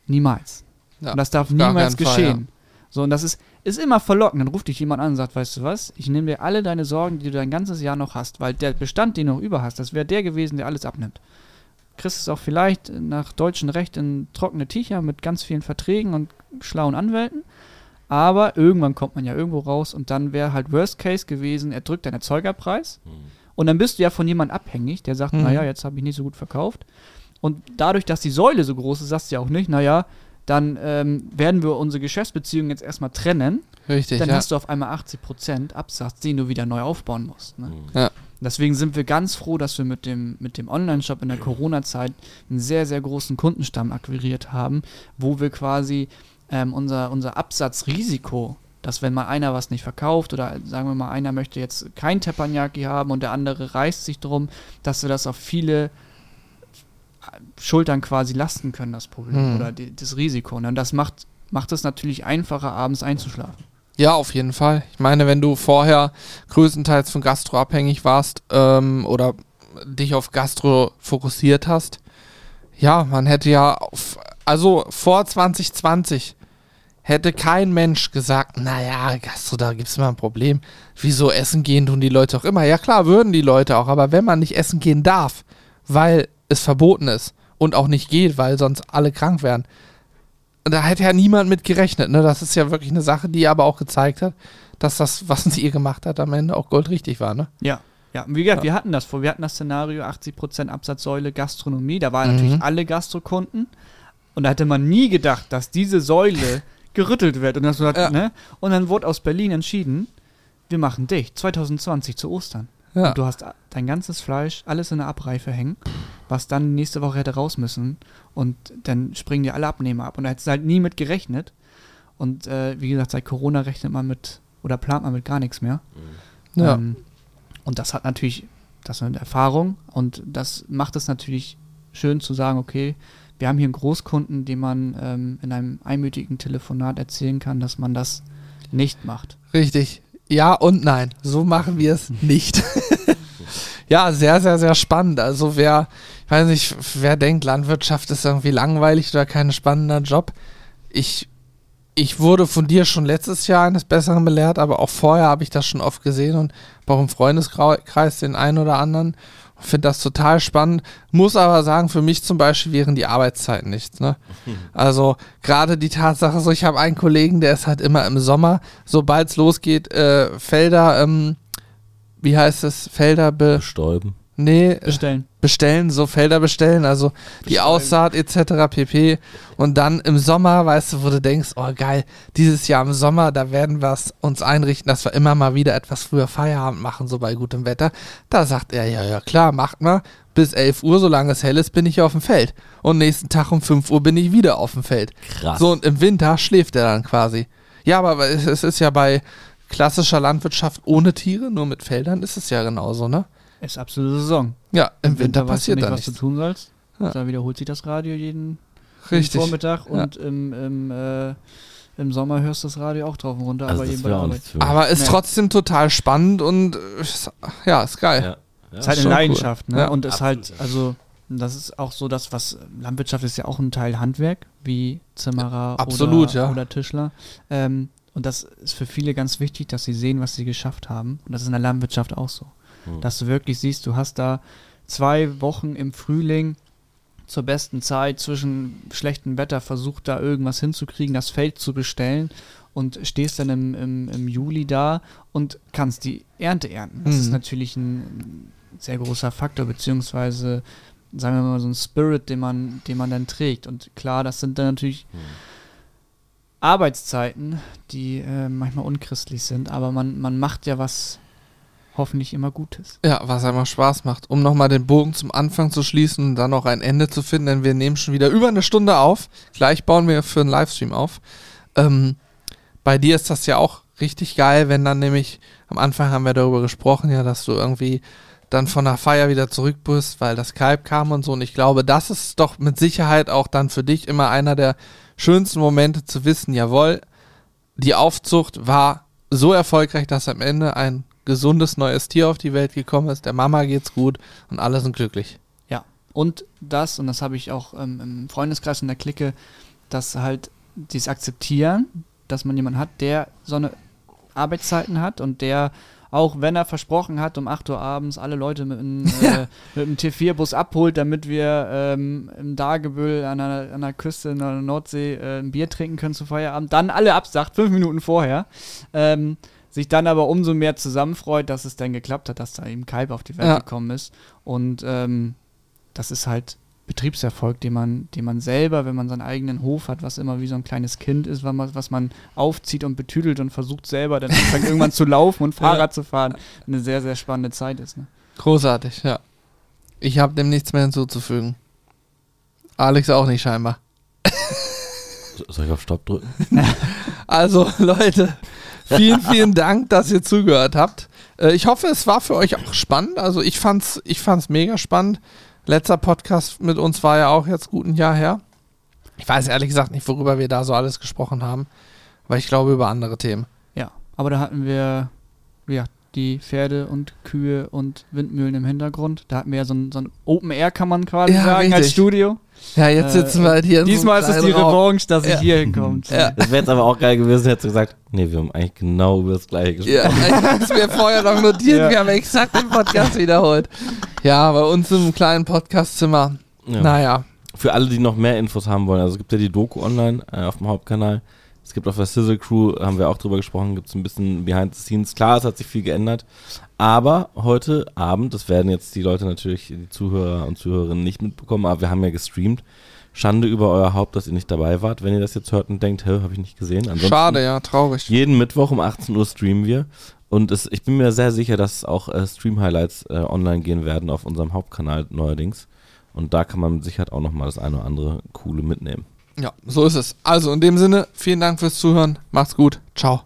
niemals. Ja, und das darf niemals keinen Fall, geschehen. So, und das ist, ist immer verlockend. Dann ruft dich jemand an und sagt, weißt du was, ich nehme dir alle deine Sorgen, die du dein ganzes Jahr noch hast, weil der Bestand, den du noch über hast, das wäre der gewesen, der alles abnimmt. Kriegst es auch vielleicht nach deutschem Recht in trockene Tücher mit ganz vielen Verträgen und schlauen Anwälten. Aber irgendwann kommt man ja irgendwo raus und dann wäre halt Worst Case gewesen, er drückt deinen Erzeugerpreis und dann bist du ja von jemandem abhängig, der sagt, Mhm. naja, jetzt habe ich nicht so gut verkauft. Und dadurch, dass die Säule so groß ist, sagst du ja auch nicht, naja, dann ähm, werden wir unsere Geschäftsbeziehungen jetzt erstmal trennen. Richtig, dann ja. hast du auf einmal 80% Absatz, den du wieder neu aufbauen musst. Ne? Ja. Deswegen sind wir ganz froh, dass wir mit dem, mit dem Online-Shop in der Corona-Zeit einen sehr, sehr großen Kundenstamm akquiriert haben, wo wir quasi ähm, unser, unser Absatzrisiko, dass wenn mal einer was nicht verkauft oder sagen wir mal, einer möchte jetzt kein Teppanyaki haben und der andere reißt sich drum, dass wir das auf viele Schultern quasi lasten können, das Problem Hm. oder die, das Risiko. Ne? Und das macht, macht es natürlich einfacher, abends einzuschlafen. Ja, auf jeden Fall. Ich meine, wenn du vorher größtenteils von Gastro abhängig warst ähm, oder dich auf Gastro fokussiert hast, ja, man hätte ja auf, also vor 2020 hätte kein Mensch gesagt, naja, Gastro, da gibt's mal ein Problem. Wieso essen gehen tun die Leute auch immer? Ja klar, würden die Leute auch, aber wenn man nicht essen gehen darf, weil es verboten ist und auch nicht geht, weil sonst alle krank werden, da hätte ja niemand mit gerechnet. Ne? Das ist ja wirklich eine Sache, die aber auch gezeigt hat, dass das, was sie ihr gemacht hat, am Ende auch goldrichtig war. Ne? Ja. Ja, wie gesagt, Ja. wir hatten das vor. Wir hatten das Szenario 80% Absatzsäule Gastronomie. Da waren Mhm. natürlich alle Gastrokunden. Und da hätte man nie gedacht, dass diese Säule <laughs> gerüttelt wird. Und, das Ja. ne? und dann wurde aus Berlin entschieden, wir machen dicht. 2020 zu Ostern. Ja. Und du hast dein ganzes Fleisch, alles in der Abreife hängen, was dann nächste Woche hätte raus müssen. Und dann springen dir alle Abnehmer ab. Und da hättest du halt nie mit gerechnet. Und äh, wie gesagt, seit Corona rechnet man mit, oder plant man mit gar nichts mehr. Ja. Ähm, und das hat natürlich, das ist eine Erfahrung und das macht es natürlich schön zu sagen, okay, wir haben hier einen Großkunden, dem man ähm, in einem einmütigen Telefonat erzählen kann, dass man das nicht macht. Richtig. Ja und nein. So machen wir es nicht. <laughs> ja, sehr, sehr, sehr spannend. Also wer, weiß nicht, wer denkt, Landwirtschaft ist irgendwie langweilig oder kein spannender Job. Ich, ich wurde von dir schon letztes Jahr eines Besseren belehrt, aber auch vorher habe ich das schon oft gesehen und auch im Freundeskreis den einen oder anderen. Finde das total spannend. Muss aber sagen, für mich zum Beispiel wären die Arbeitszeiten nichts. Ne? <laughs> Also gerade die Tatsache, so ich habe einen Kollegen, der ist halt immer im Sommer, sobald es losgeht, äh, Felder, ähm, wie heißt es, Felder be Bestäuben. Nee, äh, Bestellen. bestellen, so Felder bestellen, also die Bestellen. Aussaat etc. pp. Und dann im Sommer, weißt du, wo du denkst, oh geil, dieses Jahr im Sommer, da werden wir es uns einrichten, dass wir immer mal wieder etwas früher Feierabend machen, so bei gutem Wetter. Da sagt er, ja, ja, klar, macht mal. Bis 11 Uhr, solange es hell ist, bin ich auf dem Feld. Und nächsten Tag um 5 Uhr bin ich wieder auf dem Feld. Krass. So, und im Winter schläft er dann quasi. Ja, aber es, es ist ja bei klassischer Landwirtschaft ohne Tiere, nur mit Feldern, ist es ja genauso, ne? Ist absolute Saison. Ja, im, Winter, weißt du passiert nicht, da was nichts. du tun sollst. Ja. Da wiederholt sich das Radio jeden, jeden. Vormittag und im, im, äh, im Sommer hörst du das Radio auch drauf und runter, also aber das eben bei der auch Arbeit. Aber ist Nee. trotzdem total spannend und äh, ja, ist geil. ja. Ja. ist halt eine cool. Leidenschaft, ne? Ja, und ist halt, absolut. also, das ist auch so das, was Landwirtschaft ist ja auch ein Teil Handwerk, wie Zimmerer Absolut, oder, ja. oder Tischler. Ähm, und das ist für viele ganz wichtig, dass sie sehen, was sie geschafft haben. Und das ist in der Landwirtschaft auch so. Hm. Dass du wirklich siehst, du hast da zwei Wochen im Frühling zur besten Zeit zwischen schlechtem Wetter versucht, da irgendwas hinzukriegen, das Feld zu bestellen und stehst dann im, im, im Juli da und kannst die Ernte ernten. Das Mhm. ist natürlich ein sehr großer Faktor, beziehungsweise sagen wir mal so ein Spirit, den man, den man dann trägt. Und klar, das sind dann natürlich Hm. Arbeitszeiten, die äh, manchmal unchristlich sind, aber man, man macht ja was hoffentlich immer Gutes. Ja, was einfach Spaß macht. Um nochmal den Bogen zum Anfang zu schließen und dann noch ein Ende zu finden, denn wir nehmen schon wieder über eine Stunde auf. Gleich bauen wir für einen Livestream auf. Ähm, bei dir ist das ja auch richtig geil, wenn dann nämlich, am Anfang haben wir darüber gesprochen, ja, dass du irgendwie dann von der Feier wieder zurück bist, weil das Kalb kam und so. Und ich glaube, das ist doch mit Sicherheit auch dann für dich immer einer der schönsten Momente zu wissen, jawohl, die Aufzucht war so erfolgreich, dass am Ende ein gesundes neues Tier auf die Welt gekommen ist. Der Mama geht's gut und alle sind glücklich. Ja, und das, und das habe ich auch ähm, im Freundeskreis in der Clique, dass halt dieses Akzeptieren, dass man jemanden hat, der so eine Arbeitszeiten hat und der auch wenn er versprochen hat, um 8 Uhr abends alle Leute mit einem, <laughs> Ja. äh, mit einem T4-Bus abholt, damit wir ähm, im Dagebüll an der, an der Küste in der Nordsee äh, ein Bier trinken können zu Feierabend, dann alle absagt, fünf Minuten vorher, ähm, sich dann aber umso mehr zusammenfreut, dass es dann geklappt hat, dass da eben Kalb auf die Welt Ja. gekommen ist. Und ähm, das ist halt Betriebserfolg, den man, den man selber, wenn man seinen eigenen Hof hat, was immer wie so ein kleines Kind ist, was man, was man aufzieht und betüdelt und versucht selber dann anfängt <laughs> irgendwann zu laufen und Fahrrad zu fahren, eine sehr, sehr spannende Zeit ist. Ne? Großartig, ja. Ich habe dem nichts mehr hinzuzufügen. Alex auch nicht scheinbar. So- Soll ich auf Stopp drücken? <laughs> Also Leute, vielen, vielen Dank, dass ihr zugehört habt. Äh, ich hoffe, es war für euch auch spannend. Also ich fand's, ich fand's mega spannend. Letzter Podcast mit uns war ja auch jetzt gut ein Jahr her. Ich weiß ehrlich gesagt nicht, worüber wir da so alles gesprochen haben. Aber ich glaube über andere Themen. Ja, aber da hatten wir ja, die Pferde und Kühe und Windmühlen im Hintergrund. Da hatten wir ja so ein, so ein Open Air, kann man quasi Ja, sagen, als richtig. Studio. Ja, jetzt Äh, sitzen wir halt hier in Diesmal ist so einem es die Raum. Revanche, dass Ja. ich hier hinkommt. Ja. Das wäre jetzt aber auch geil gewesen, hättest du gesagt, nee, wir haben eigentlich genau über das gleiche gesprochen. Ja, ich hab's mir vorher noch notiert, Ja. wir haben exakt den Podcast wiederholt. Ja, bei uns im kleinen Podcastzimmer. Ja. Naja. Für alle, die noch mehr Infos haben wollen, also es gibt ja die Doku online äh, auf dem Hauptkanal. Es gibt auf der Sizzle Crew, haben wir auch drüber gesprochen, gibt es ein bisschen Behind the Scenes. Klar, es hat sich viel geändert. Aber heute Abend, das werden jetzt die Leute natürlich, die Zuhörer und Zuhörerinnen nicht mitbekommen, aber wir haben ja gestreamt. Schande über euer Haupt, dass ihr nicht dabei wart, wenn ihr das jetzt hört und denkt, hä, habe ich nicht gesehen. Ansonsten Schade, ja, traurig. Jeden Mittwoch um 18 Uhr streamen wir. Und es, ich bin mir sehr sicher, dass auch äh, Stream-Highlights äh, online gehen werden auf unserem Hauptkanal neuerdings. Und da kann man mit Sicherheit auch nochmal das eine oder andere coole mitnehmen. Ja, so ist es. Also in dem Sinne, vielen Dank fürs Zuhören. Macht's gut. Ciao.